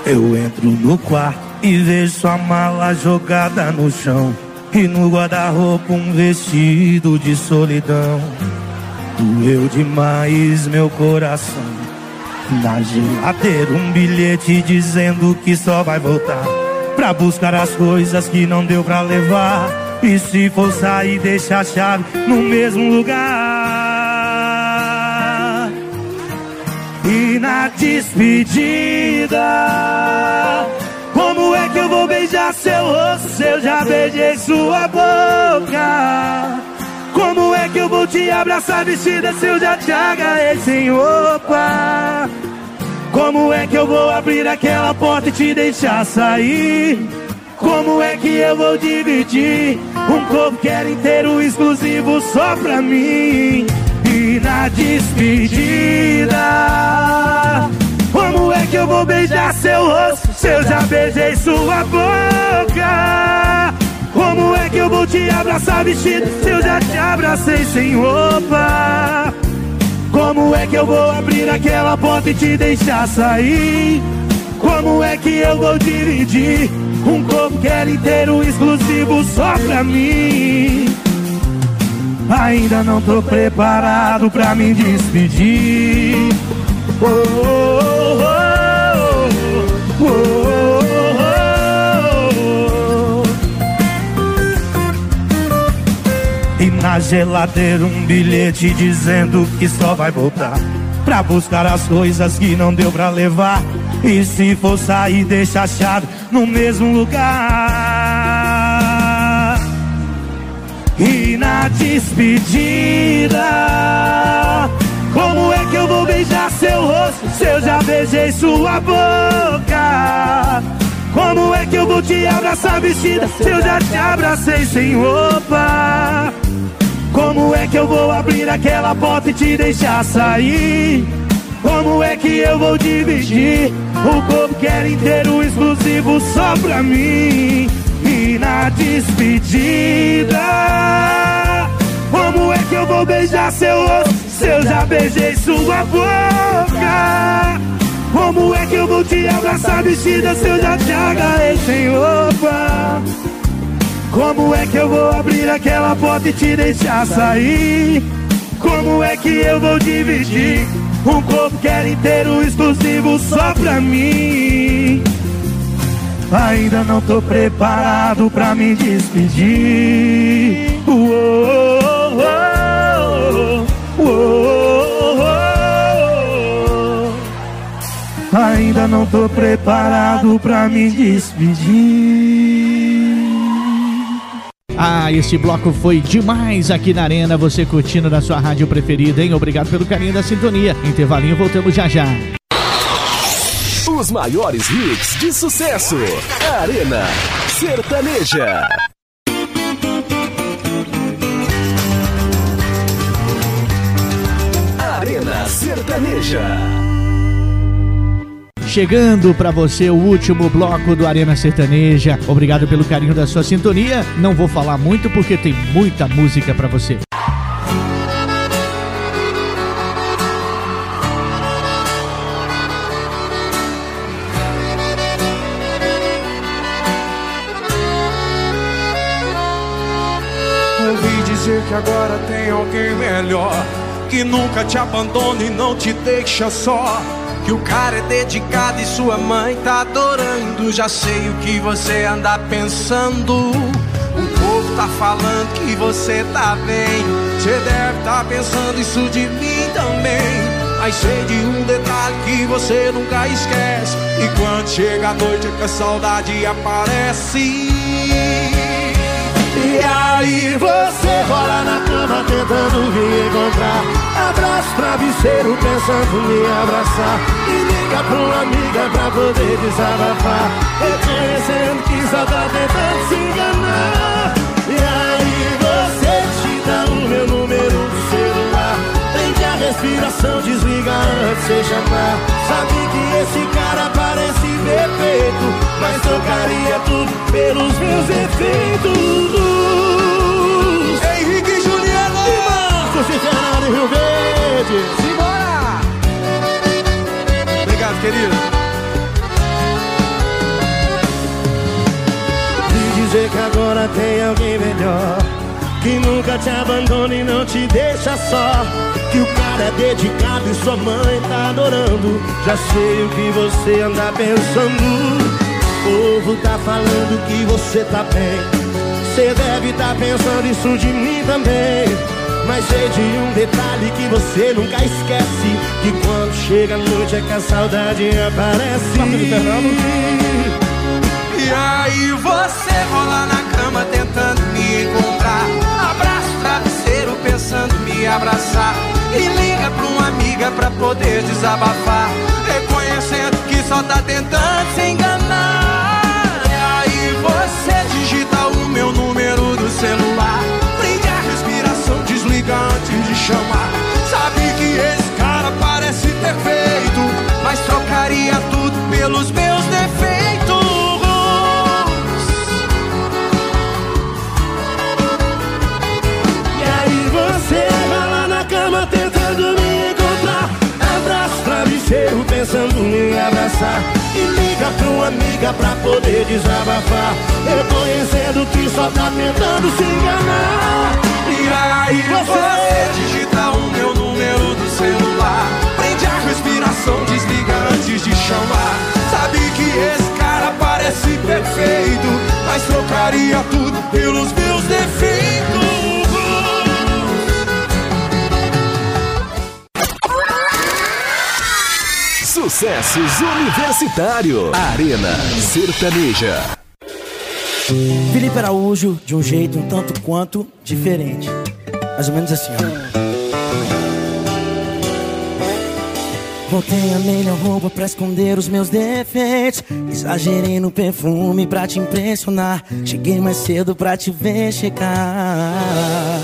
Eu entro no quarto e vejo sua mala jogada no chão. E no guarda-roupa um vestido de solidão. Doeu demais meu coração. Na geladeira um bilhete dizendo que só vai voltar. Pra buscar as coisas que não deu pra levar. E se for sair, deixa a chave no mesmo lugar. Despedida, como é que eu vou beijar seu rosto se eu já beijei sua boca? Como é que eu vou te abraçar vestida se eu já te agarrei sem roupa? Como é que eu vou abrir aquela porta e te deixar sair? Como é que eu vou dividir um corpo que era inteiro exclusivo só pra mim? Na despedida, como é que eu vou beijar seu rosto se eu já beijei sua boca? Como é que eu vou te abraçar vestido se eu já te abracei sem roupa? Como é que eu vou abrir aquela porta e te deixar sair? Como é que eu vou dividir um corpo que era inteiro exclusivo só pra mim? Ainda não tô preparado pra me despedir. Oh, oh, oh, oh, oh. E na geladeira um bilhete dizendo que só vai voltar Pra buscar as coisas que não deu pra levar E se for sair deixa a chave no mesmo lugar Na despedida Como é que eu vou beijar seu rosto Se eu já beijei sua boca Como é que eu vou te abraçar vestida Se eu já te abracei sem roupa como é que eu vou abrir aquela porta e te deixar sair? Como é que eu vou dividir o corpo que era inteiro exclusivo só pra mim? E na despedida, como é que eu vou beijar seu rosto se eu já beijei sua boca? Como é que eu vou te abraçar vestida se eu já te agarrei sem roupa? Como é que eu vou abrir aquela porta e te deixar sair? Como é que eu vou dividir um corpo que era inteiro exclusivo só pra mim? Ainda não tô preparado pra me despedir. Uou, Ainda não tô preparado pra me despedir. Ah, esse bloco foi demais aqui na Arena, você curtindo na sua rádio preferida, hein? Obrigado pelo carinho da sintonia. Intervalinho, voltamos já já. Os maiores hits de sucesso. Arena Sertaneja. Arena Sertaneja. Chegando para você o último bloco do Arena Sertaneja. Obrigado pelo carinho da sua sintonia. Não vou falar muito porque tem muita música para você. Ouvi dizer que agora tem alguém melhor Que nunca te abandona e não te deixa só Que o cara é dedicado e sua mãe tá adorando. Já sei o que você anda pensando. O povo tá falando que você tá bem. Você deve tá pensando isso de mim também. Mas sei de um detalhe que você nunca esquece. E quando chega a noite é que a saudade aparece. E aí você rola na cama tentando me encontrar Abraço travesseiro pensando em abraçar. E liga pra uma amiga pra poder desabafar. Reconhecendo que só tá tentando se enganar. E aí você digita o meu número do celular. Prende a respiração, desliga antes de chamar. Sabe que esse cara parece perfeito Mas trocaria tudo pelos meus defeitos Marcos e Fernando e Rio Verde. Simbora! Obrigado, querido. E dizer que agora tem alguém melhor Que nunca te abandona e não te deixa só Que o cara é dedicado e sua mãe tá adorando. Já sei o que você anda pensando. O povo tá falando que você tá bem. Você deve estar pensando isso de mim também Mas sei de um detalhe que você nunca esquece Que quando chega a noite é que a saudade aparece. E aí você rola na cama tentando me encontrar. Abraço o travesseiro pensando me abraçar. E liga pra uma amiga pra poder desabafar. Reconhecendo que só tá tentando se enganar me abraçar. E liga pra uma amiga pra poder desabafar. Reconhecendo que só tá tentando se enganar. E aí você digita o meu número do celular. Prende a respiração, desliga antes de chamar. Sabe que esse cara parece perfeito Mas trocaria tudo pelos meus defeitos Sucessos Universitário. Arena Sertaneja. Felipe Araújo, de um jeito um tanto quanto diferente. Mais ou menos assim, ó. Voltei a melhor roupa pra esconder os meus defeitos. Exagerei no perfume pra te impressionar. Cheguei mais cedo pra te ver chegar.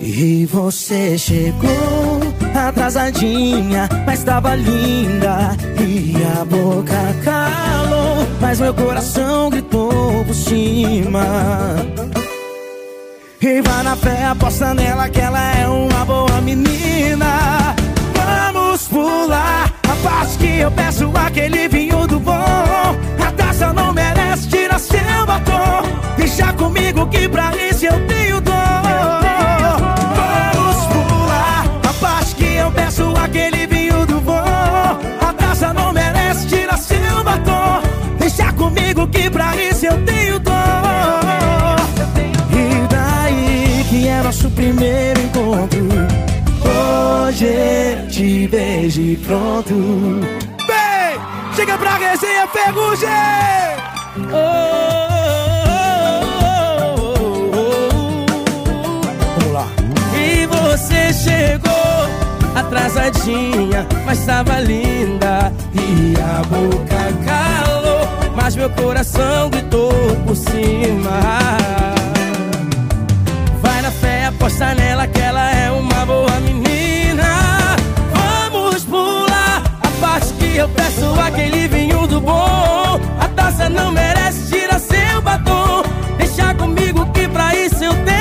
E você chegou atrasadinha, mas tava linda. E a boca calou, mas meu coração gritou por cima. E vai na fé, aposta nela que ela é uma boa menina. Vamos pular a parte que eu peço aquele vinho do bom. A taça não merece tirar seu batom. Deixa comigo que pra isso eu tenho dor. Eu peço aquele vinho do bom. A taça não merece tirar seu batom. Deixa comigo que pra isso eu tenho dor. E daí que é nosso primeiro encontro Hoje te beijo e pronto Vem, chega pra resenha Ferrugem Vamos lá E você chegou atrasadinha, mas tava linda. E a boca calou, mas meu coração gritou por cima. Vai na fé, aposta nela que ela é uma boa menina. Vamos pular a parte que eu peço aquele vinho do bom. A taça não merece tirar seu batom. Deixa comigo que pra isso eu tenho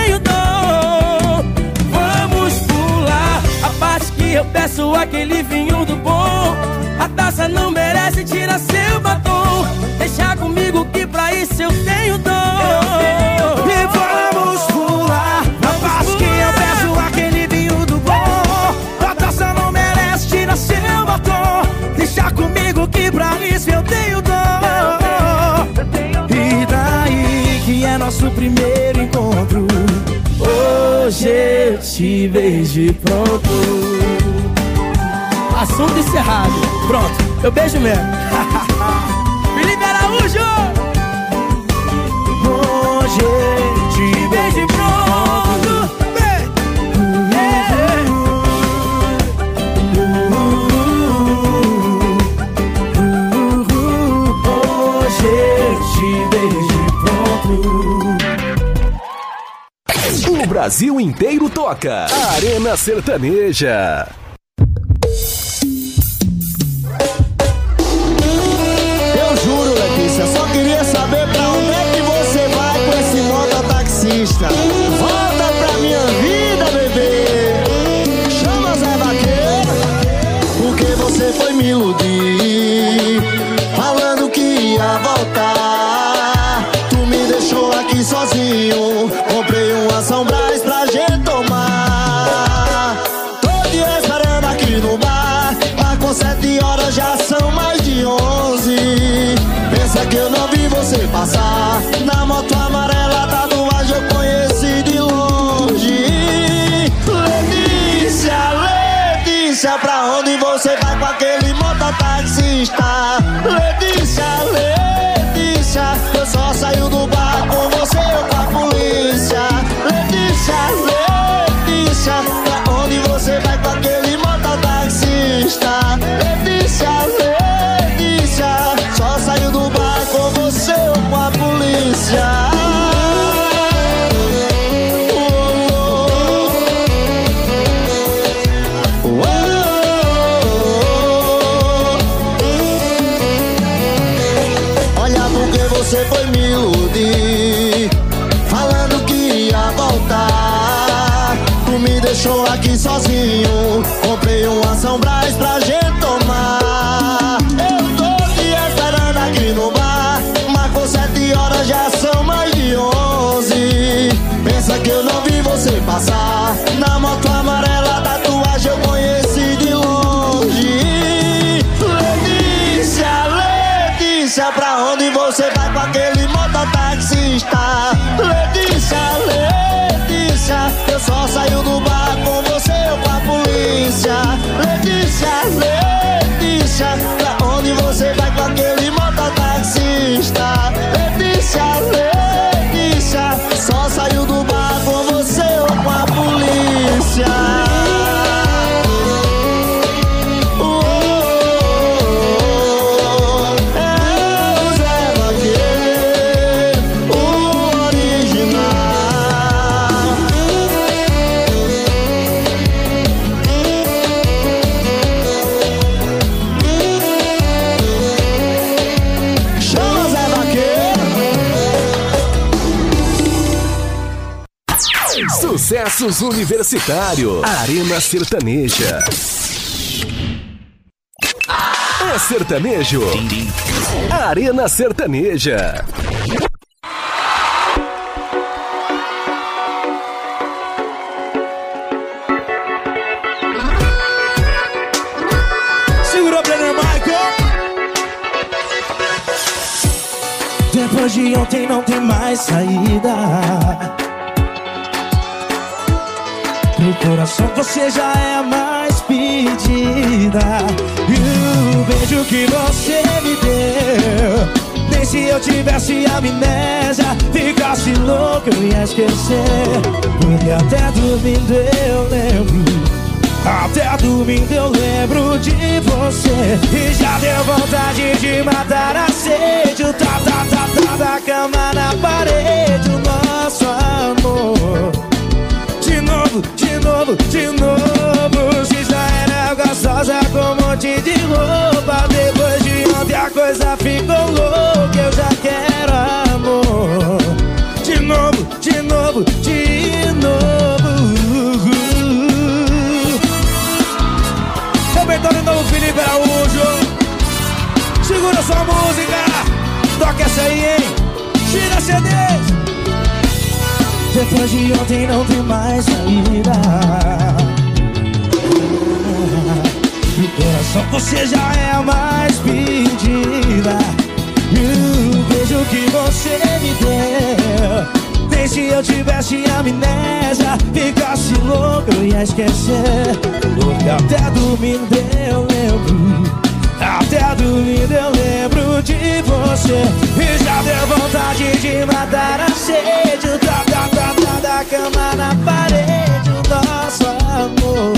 que eu peço aquele vinho do bom. A taça não merece tirar seu batom. Deixa comigo que pra isso eu tenho dom. E vamos pular a parte que eu peço aquele vinho do bom. A taça não merece tirar seu batom. Deixa comigo que pra isso eu tenho dor E daí que é nosso primeiro encontro Hoje eu te beijo e pronto Assunto encerrado. Pronto, eu beijo mesmo. Felipe Araújo! Hoje eu te beijo e pronto Hoje eu te beijo e pronto Brasil inteiro toca. Arena Sertaneja. Eu juro, Letícia, só queria saber pra onde é que você vai com esse mototaxista. Volta Sucessos Universitários. Arena Sertaneja. É sertanejo. Arena Sertaneja. Depois de ontem não tem mais saída. Esquecer. Porque até dormindo eu lembro. Até domingo eu lembro de você. E já deu vontade de matar a sede. O tá, tá, tá, tá da cama na parede. O nosso amor. De novo, de novo, de novo. Se já era gostosa com um monte de roupa Depois de ontem a coisa ficou louca de novo. Repertório novo Felipe Araújo. Segura sua música. Toca essa aí, hein? Tira CDs Depois de ontem não tem mais saída. No coração você já é mais pedida. E o beijo que você me deu nem se eu tivesse amnésia Ficasse louco, eu ia esquecer. Porque até domingo eu lembro Até domingo eu lembro de você. E já deu vontade de matar a sede O tá, tá, tá, tá da cama na parede O nosso amor.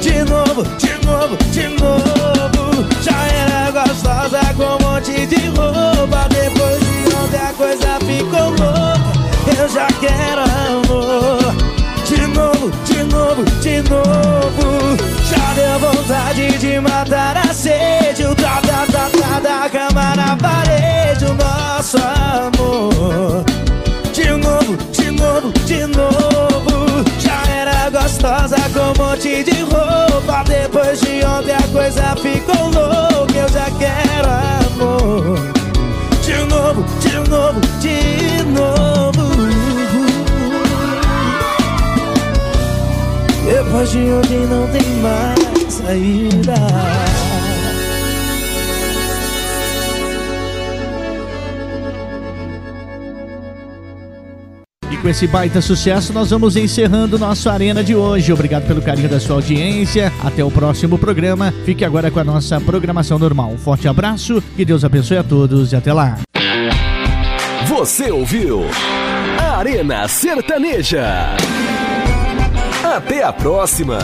De novo, de novo, de novo Já era gostosa com um monte de roupa. Depois de ontem a coisa ficou louca eu já quero amor. De novo, de novo, de novo. Já deu vontade de matar a sede. O tá, tá, tá, tá da cama na parede. O nosso amor. De novo, de novo, de novo. Já era gostosa com um monte de roupa. Depois de ontem a coisa ficou louca. Eu já quero amor. De novo, de novo, de novo Depois de ontem não tem mais saída E com esse baita sucesso, nós vamos encerrando nosso Arena de hoje. Obrigado pelo carinho da sua audiência. Até o próximo programa. Fique agora com a nossa programação normal. Um forte abraço, que Deus abençoe a todos e até lá. Você ouviu Arena Sertaneja. Até a próxima.